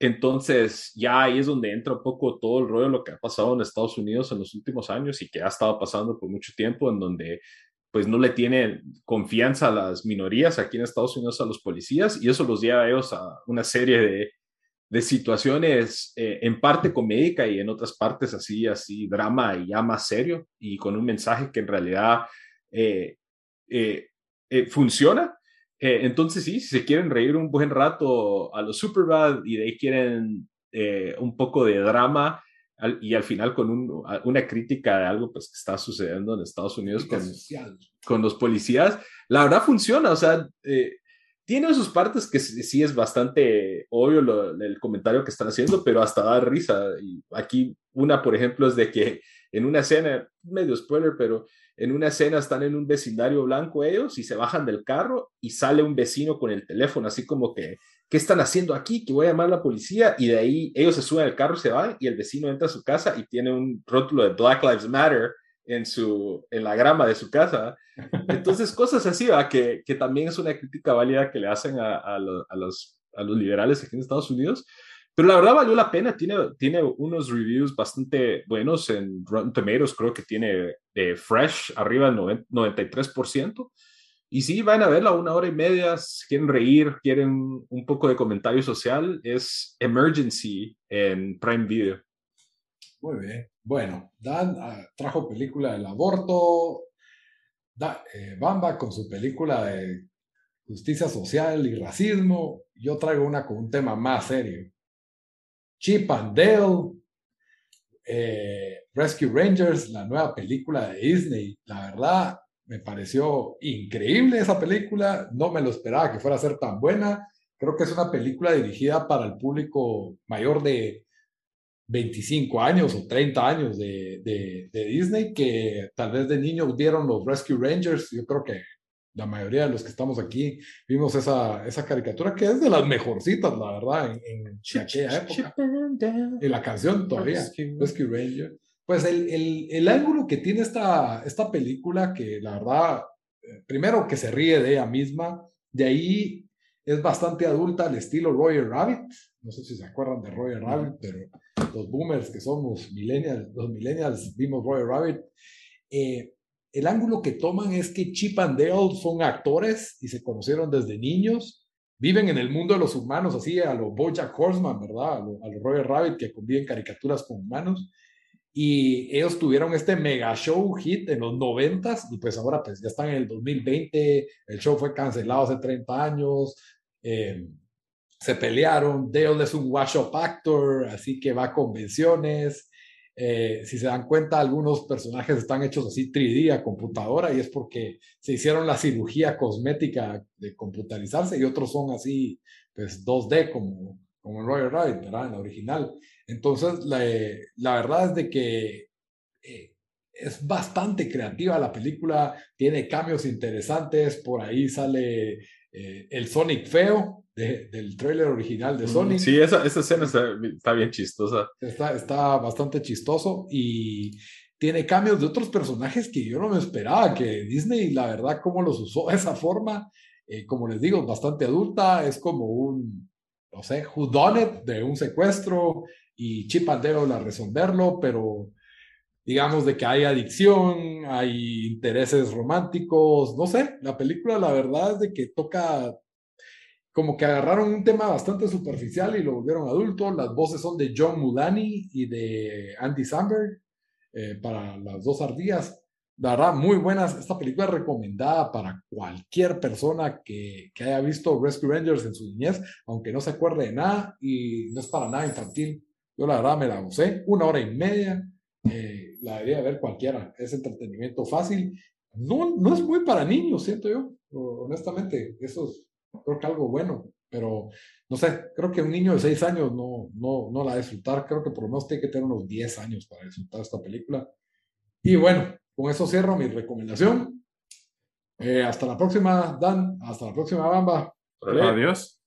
Entonces, ya ahí es donde entra un poco todo el rollo de lo que ha pasado en Estados Unidos en los últimos años y que ha estado pasando por mucho tiempo, en donde pues no le tienen confianza a las minorías aquí en Estados Unidos a los policías y eso los lleva a ellos a una serie de de situaciones eh, en parte comédica y en otras partes así, así, drama y ya más serio y con un mensaje que en realidad eh, eh, funciona. entonces sí, si se quieren reír un buen rato a los Superbad y de ahí quieren un poco de drama y al final con una crítica de algo pues, que está sucediendo en Estados Unidos con, con, los policías, la verdad funciona, o sea, tiene sus partes que sí, es bastante obvio el comentario que están haciendo, pero hasta da risa. Aquí una, por ejemplo, es de que en una escena, medio spoiler, pero en una escena están en un vecindario blanco ellos y se bajan del carro y sale un vecino con el teléfono, así como que, ¿qué están haciendo aquí? Que voy a llamar a la policía. Y de ahí ellos se suben al carro, se van y el vecino entra a su casa y tiene un rótulo de Black Lives Matter en, su, en la grama de su casa. Entonces, *laughs* cosas así, ¿va? Que, que también es una crítica válida que le hacen a, a, los, a los liberales aquí en Estados Unidos. Pero la verdad valió la pena, tiene, tiene unos reviews bastante buenos en Rotten Tomatoes, creo que tiene de Fresh arriba del 93%. Y sí, van a verla una hora y media, si quieren reír, quieren un poco de comentario social, es Emergency en Prime Video. Muy bien. Bueno, Dan ah, trajo película del aborto, eh, Bamba con su película de justicia social y racismo. Yo traigo una con un tema más serio. Chip and Dale, eh, Rescue Rangers, la nueva película de Disney. La verdad, me pareció increíble esa película. No me lo esperaba que fuera a ser tan buena. Creo que es una película dirigida para el público mayor de 25 años o 30 años de, de, Disney que tal vez de niños vieron los Rescue Rangers. Yo creo que la mayoría de los que estamos aquí vimos esa, esa caricatura que es de las mejorcitas, la verdad, en, en aquella época. Y la canción todavía, Rescue, Ranger. Pues el, el, el, ángulo que tiene esta, esta película, que la verdad, eh, primero que se ríe de ella misma, de ahí es bastante adulta al estilo Roger Rabbit. No sé si se acuerdan de Roger Rabbit, pero los boomers que somos millennials, los millennials vimos Roger Rabbit. Eh, el ángulo que toman es que Chip and Dale son actores y se conocieron desde niños, viven en el mundo de los humanos, así a los Bojack Horseman, ¿verdad? A los Roger Rabbit que conviven caricaturas con humanos. Y ellos tuvieron este mega show hit en los noventas y pues ahora pues ya están en el 2020, el show fue cancelado hace 30 años, eh, se pelearon, Dale es un wash-up actor, así que va a convenciones. Eh, si se dan cuenta, algunos personajes están hechos así 3D a computadora y es porque se hicieron la cirugía cosmética de computarizarse y otros son así, pues 2D como, como Royal Rabbit, ¿verdad? En la original. Entonces, la, la verdad es de que eh, es bastante creativa la película, tiene cambios interesantes, por ahí sale eh, el Sonic feo del tráiler original de Sonic. Sí, esa, esa escena está, bien chistosa. Está, está bastante chistoso y tiene cambios de otros personajes que yo no me esperaba, que Disney, la verdad, cómo los usó de esa forma, eh, como les digo, bastante adulta, es como un, no sé, whodunit de un secuestro y Chip and Dale a resolverlo, pero digamos, de que hay adicción, hay intereses románticos, no sé, la película la verdad es de que toca como que agarraron un tema bastante superficial y lo volvieron adulto. Las voces son de John Mulaney y de Andy Samberg eh, para las dos ardillas. La verdad, muy buenas. Esta película es recomendada para cualquier persona que, que, haya visto Rescue Rangers en su niñez, aunque no se acuerde de nada y no es para nada infantil. Yo la verdad me la gocé, una hora y media. Eh, la debería ver cualquiera. Es entretenimiento fácil. No, no es muy para niños, siento yo, honestamente. Eso es creo que algo bueno, pero no sé, creo que un niño de 6 años no, no, no la va a disfrutar, creo que por lo menos tiene que tener unos 10 años para disfrutar esta película. Y bueno, con eso cierro mi recomendación. Eh, hasta la próxima, Dan. Hasta la próxima, Bamba. Adiós.